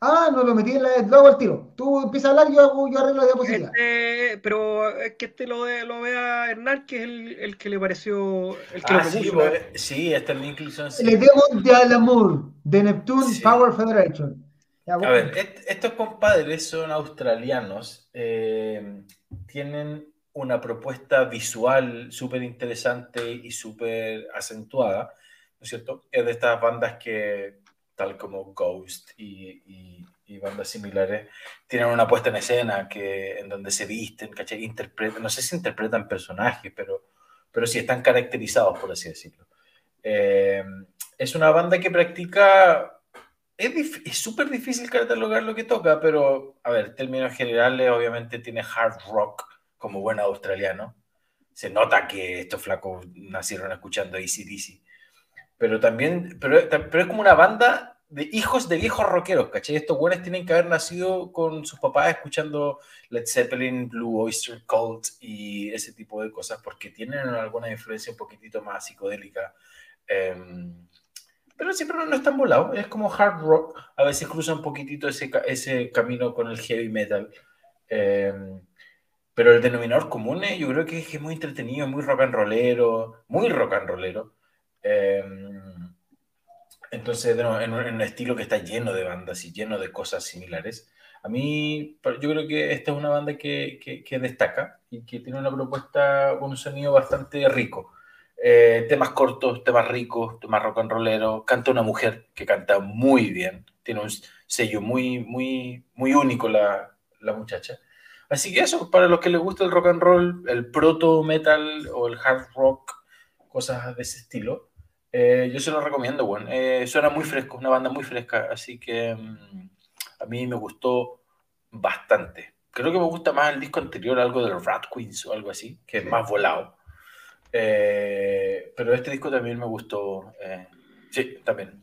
Ah, no lo metí en la. Lo hago al tiro. Tú empiezas a hablar, yo, hago, yo arreglo la diapositiva. Este, pero es que este lo, lo vea Hernán, que es el, el, que le pareció. El que ah, lo sí, sí, este es Nicholson. Sí. Le debo de Alamur, de Neptune sí. Power Federation. Ya, bueno. A ver, est estos compadres son australianos. Eh, tienen una propuesta visual súper interesante y súper acentuada, ¿no es cierto? Es de estas bandas que tal como Ghost y, y, y, bandas similares, tienen una puesta en escena que, en donde se visten, ¿cachai? Interpretan, no sé si interpretan personajes, pero, pero sí están caracterizados, por así decirlo. Eh, es una banda que practica... Es súper difícil catalogar lo que toca, pero, a ver, términos generales, obviamente tiene hard rock como buen australiano. Se nota que estos flacos nacieron escuchando ACDC. Pero también, pero, pero es como una banda de hijos de viejos rockeros, ¿cachai? Estos buenos tienen que haber nacido con sus papás escuchando Led Zeppelin, Blue Oyster Cult y ese tipo de cosas, porque tienen alguna influencia un poquitito más psicodélica. Em, pero siempre no, están volados, es como hard rock, a veces cruza un poquitito ese, ese camino con el heavy metal. Em, pero el denominador común eh, yo creo que es, muy entretenido, muy rock and rollero, muy rock and rollero. Em, entonces, en, un, estilo que está lleno de bandas y lleno de cosas similares. A mí, yo creo que esta es una banda que, que, destaca y que tiene una propuesta con un sonido bastante rico. Eh, temas cortos, temas ricos, temas rock and rollero. Canta una mujer que canta muy bien. Tiene un sello muy, muy, muy único la, la muchacha. Así que eso, para los que les gusta el rock and roll, el proto metal o el hard rock, cosas de ese estilo, eh, yo se lo recomiendo, bueno. Eh, suena muy fresco, una banda muy fresca, así que mm, a mí me gustó bastante. Creo que me gusta más el disco anterior, algo del Rat Queens o algo así, que es más volado. Eh, pero este disco también me gustó. sí, también.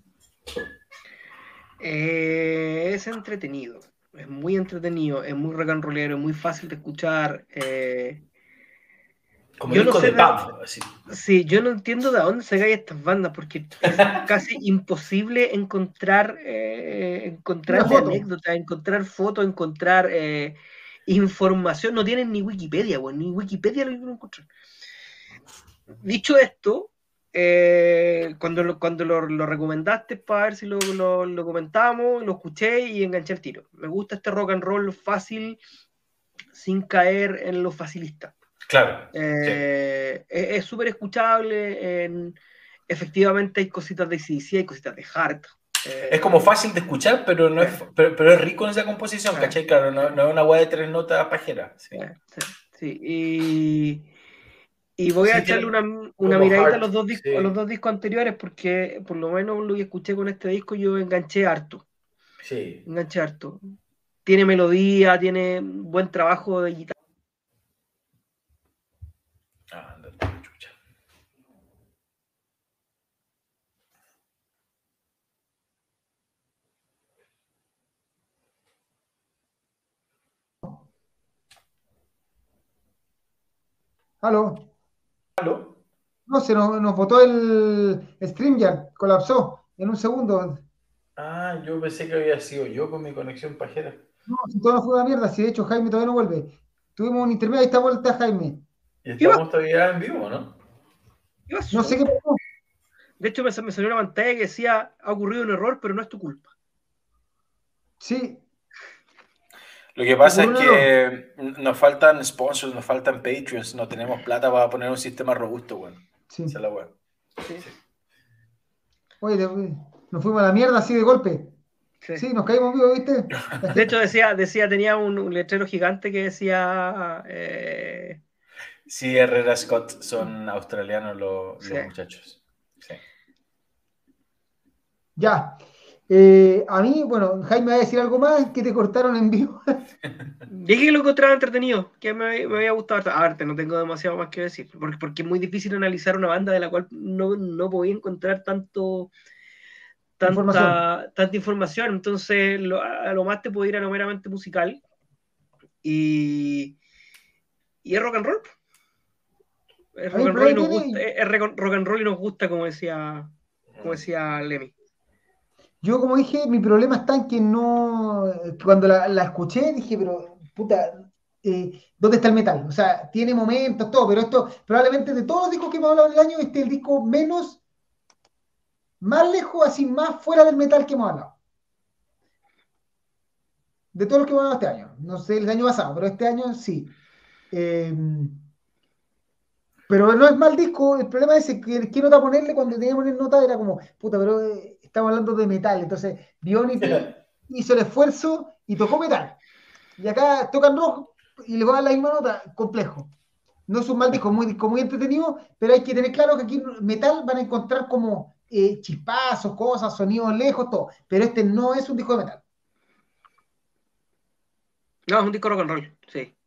es entretenido es muy entretenido, es muy rock and rollero, es muy fácil de escuchar. Eh, Como yo no sé de Sí, yo no entiendo de dónde se caen estas bandas, porque es casi imposible encontrar, eh, encontrar anécdotas, encontrar fotos, encontrar eh, información. No tienen ni Wikipedia, bueno, ni Wikipedia lo encontrar. Dicho esto, eh, cuando, lo, cuando lo, recomendaste para ver si lo, lo, comentamos, lo escuché y enganché el tiro. Me gusta este rock and roll fácil, sin caer en lo facilista. Claro. Eh, es súper escuchable. En, efectivamente hay cositas de CC, hay cositas de Hard. Eh, es como fácil de escuchar, pero no es, pero, es rico en esa composición, ¿cachai? Claro, no, no es una guay de tres notas pajera. Sí. sí, Y y voy a echarle una, una miradita a los, dos discos, a los dos discos anteriores porque por lo menos lo que escuché con este disco yo enganché harto. Sí. Enganché harto. Tiene melodía, tiene buen trabajo de guitarra. Ah, chucha. Aló. No, se nos, nos botó el StreamYard, colapsó en un segundo. Ah, yo pensé que había sido yo con mi conexión pajera. No, si todo no fue una mierda, si de hecho Jaime todavía no vuelve. Tuvimos un intermedio, ahí está vuelta Jaime. Y estamos todavía en vivo, ¿no? No sé qué pasó. De hecho, me, salió una pantalla que decía, ha ocurrido un error, pero no es tu culpa. Sí, lo que pasa es que nos faltan sponsors, nos faltan Patreons, no tenemos plata para poner un sistema robusto, bueno. Sí. Esa es la web. Sí. Oye, nos fuimos a la mierda así de golpe. Sí, nos caímos vivos, ¿viste? De hecho, decía, decía tenía un, letrero gigante que decía. Eh... Sí, Herrera Scott son australianos los, los muchachos. Sí. Ya. Eh, a mí, bueno, Jaime va a decir algo más que te cortaron en vivo. Dije que lo encontraba entretenido, que me, me, había gustado. A ver, no tengo demasiado más que decir, porque, porque es muy difícil analizar una banda de la cual no, no podía encontrar tanto, tanta información. tanta información. Entonces, a lo más te puedo ir a lo meramente musical. Y, y es rock and roll. Es rock and roll, y nos gusta, es rock and roll y nos gusta, como decía, como decía Lemmy. Yo, como dije, mi problema está en que no. Cuando la, escuché, dije, pero, puta, eh, ¿dónde está el metal? O sea, tiene momentos, todo, pero esto, probablemente de todos los discos que hemos hablado en el año, este es el disco menos. Más lejos, así, más fuera del metal que hemos hablado. De todos los que hemos hablado este año. No sé el año pasado, pero este año sí. Eh, pero no es mal disco, el problema es que qué nota ponerle cuando tenía que poner nota era como, puta, pero eh, estamos hablando de metal, entonces Bionic hizo el esfuerzo y tocó metal. Y acá tocan rojo y le va a dar la misma nota, complejo. No es un mal disco, muy, muy entretenido, pero hay que tener claro que aquí metal van a encontrar como eh, chispazos, cosas, sonidos lejos, todo. Pero este no es un disco de metal. No, es un disco rock and roll, sí.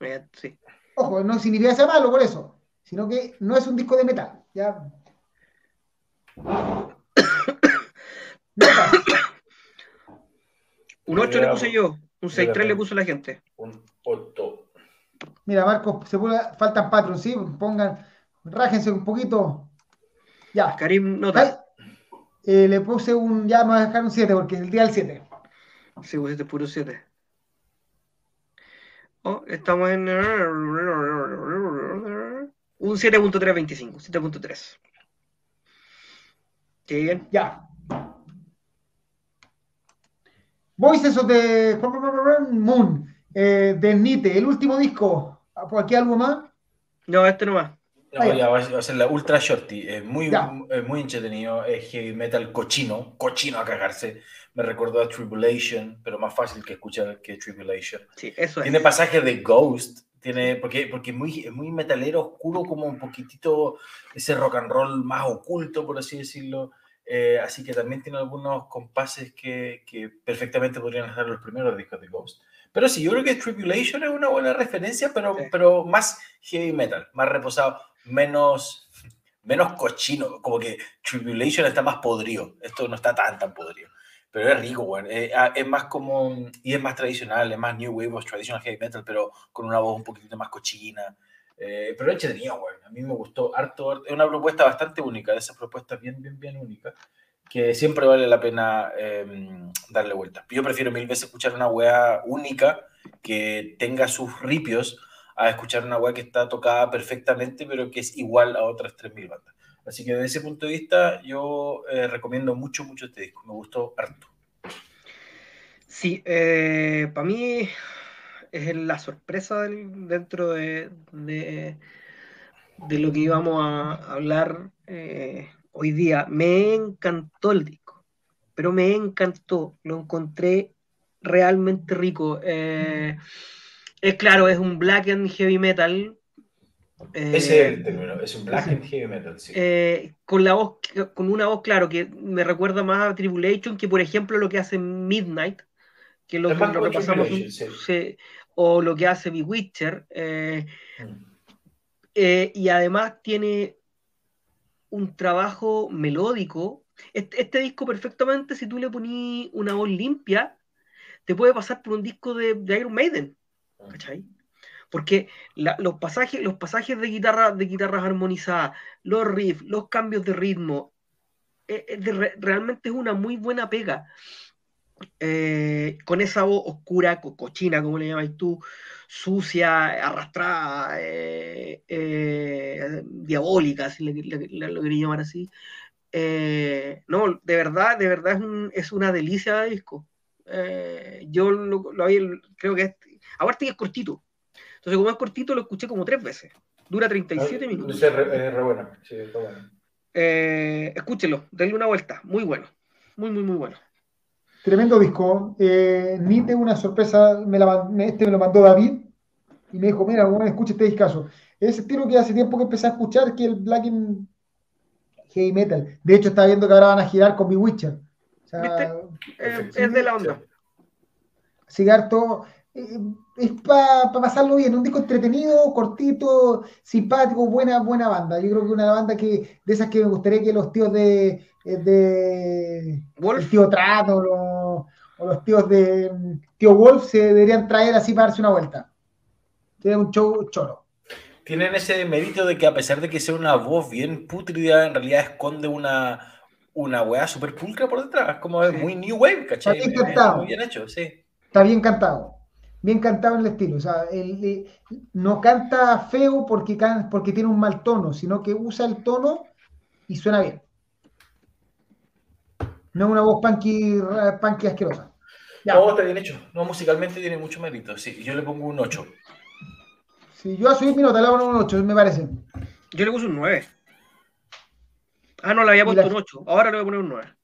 Eh, sí. Ojo, no significa que sea malo por eso, sino que no es un disco de metal. ¿ya? un 8 le puse yo, un 6-3 le puso la gente. Un 8. Mira, Marcos, se puede, faltan patrons, ¿sí? Pongan, rájense un poquito. Ya. Karim, nota. Eh, le puse un, ya me voy a dejar un 7 porque el día del 7. Sí, pues este puro 7. Oh, estamos en un 7.325, 7.3. Qué bien. Ya. Voices of the Moon, eh, de Nite, el último disco. ¿Por aquí algo más? No, este no va. No, ya va, a ser la Ultra Shorty. Es muy, muy entretenido. Es heavy metal cochino, cochino a cagarse. Me recordó a Tribulation, pero más fácil que escuchar que Tribulation. Sí, eso Tiene pasajes de Ghost, tiene, porque, porque es muy, muy metalero, oscuro, como un poquitito ese rock and roll más oculto, por así decirlo. Eh, así que también tiene algunos compases que, que, perfectamente podrían estar los primeros discos de Ghost. Pero sí, yo creo que Tribulation es una buena referencia, pero, pero más heavy metal, más reposado, menos, menos cochino. Como que Tribulation está más podrido. Esto no está tan, tan podrido. Pero es rico, bueno. Eh, ah, es, más como. Y es más tradicional, es más New Wave of Traditional Heavy Metal, pero con una voz un poquitito más cochina. Eh, pero es entretenido, bueno. A mí me gustó harto. Es una propuesta bastante única, de esas propuestas bien, bien, bien únicas, que siempre vale la pena em, darle vuelta. Yo prefiero mil veces escuchar una wea única que tenga sus ripios a escuchar una wea que está tocada perfectamente, pero que es igual a otras 3.000 bandas. Así que desde ese punto de vista yo eh, recomiendo mucho, mucho este disco. Me gustó harto. Sí, eh, para mí es la sorpresa dentro de, de, lo que íbamos a hablar eh, hoy día. Me encantó el disco, pero me encantó. Lo encontré realmente rico. es claro, es un black and heavy metal, ese es el eh, término, es un black and heavy metal, sí. Eh, con, la voz, con una voz, claro, que me recuerda más a Tribulation que, por ejemplo, lo que hace Midnight, que lo, que pasamos, o lo que hace Bewitcher. Eh, mm. y además tiene un trabajo melódico. Este, este, disco, perfectamente, si tú le pones una voz limpia, te puede pasar por un disco de, de Iron Maiden. Mm. ¿Cachai? Porque los, pasajes, los pasajes de, guitarra, de guitarras armonizadas, los riffs, los cambios de ritmo, eh, eh, realmente es una muy buena pega. Eh, con esa voz oscura, cochina, como le llamáis tú, sucia, arrastrada, diabólica, si lo quería llamar así. no, de verdad, de verdad es, una delicia de disco. yo lo, creo que es, aparte que es cortito, entonces, como es cortito, lo escuché como tres veces. Dura 37 minutos. Es re, bueno. Sí, está bueno. Eh, escúchelo, denle una vuelta. Muy bueno. Muy, muy, muy bueno. Tremendo disco. Eh, Nite, una sorpresa. Me la, este me lo mandó David y me dijo: Mira, bueno, escucha este discazo. Ese estilo que hace tiempo que empecé a escuchar, que el Black in Heavy Metal. De hecho, estaba viendo que ahora van a girar con mi Witcher. Eh, es de la onda. Cigarto es para pasarlo bien, un disco entretenido, cortito, simpático, buena, buena banda. Yo creo que una banda que de esas que me gustaría que los tíos de, eh, de el tío Trato o los tíos de tío Wolf se deberían traer así para darse una vuelta. Tiene un show choro. Tienen ese mérito de que a pesar de que sea una voz bien putrida, en realidad esconde una, una weá súper pulcra por detrás. Como es muy new wave, ¿cachai? Está bien cantado. Muy bien hecho, sí. Está bien cantado bien cantado en el estilo. O sea, él, no canta feo porque, porque tiene un mal tono, sino que usa el tono y suena bien. No es una voz punky, punky asquerosa. No, está bien hecho. No, musicalmente tiene mucho mérito. Sí, yo le pongo un 8. Sí, yo a subir mi nota le pongo un 8, me parece. Yo le puse un 9. Ah, no, le había puesto un 8. Ahora le voy a poner un 9.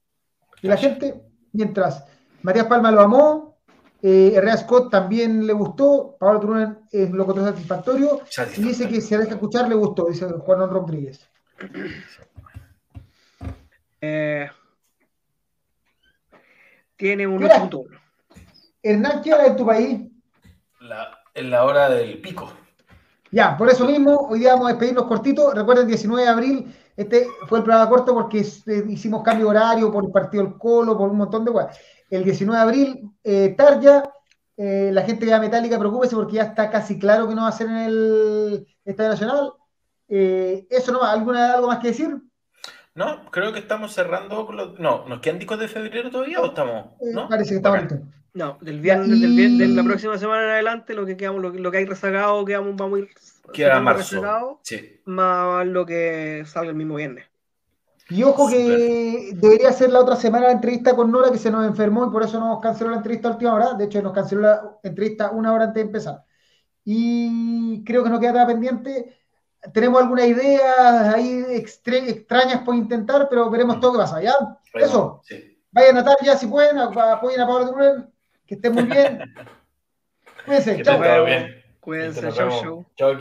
Y la gente, mientras Matías Palma lo amó, eh, Herrera Scott también le gustó. Pablo Turunen es locutor satisfactorio. Y dice que se deja escuchar, le gustó, dice Juan Rodríguez. Eh, tiene un punto. Hernán, ¿qué hora en tu país? La, en la hora del pico. Ya, por eso mismo, hoy día vamos a despedirnos cortitos. Recuerden, 19 de abril, este fue el programa corto porque eh, hicimos cambio horario por el partido del Colo, por un montón de cosas. El 19 de abril, eh, Tarja, eh, la gente de la Metálica, preocúpese porque ya está casi claro que no va a ser en el Estadio Nacional. Eh, eso no, ¿alguna, ¿algo más que decir? No, creo que estamos cerrando con los... No, ¿nos quedan discos de febrero todavía o estamos? Eh, ¿no? parece que estamos No, del viernes, del viernes, de la próxima semana en adelante, lo que quedamos, lo, que hay rezagado, quedamos, vamos a ir Queda marzo. sí. Más lo que salga el mismo viernes. Y ojo que debería ser la otra semana la entrevista con Nora, que se nos enfermó y por eso nos canceló la entrevista a última hora. De hecho, nos canceló la entrevista una hora antes de empezar. Y creo que no queda nada pendiente tenemos alguna idea ahí extrañas por intentar, pero veremos todo lo que pasa, ¿ya? Eso. Vayan a ya si pueden, apoyen a Pablo Turunen, que estén muy bien. Cuídense, chao. Cuídense, chao, chao.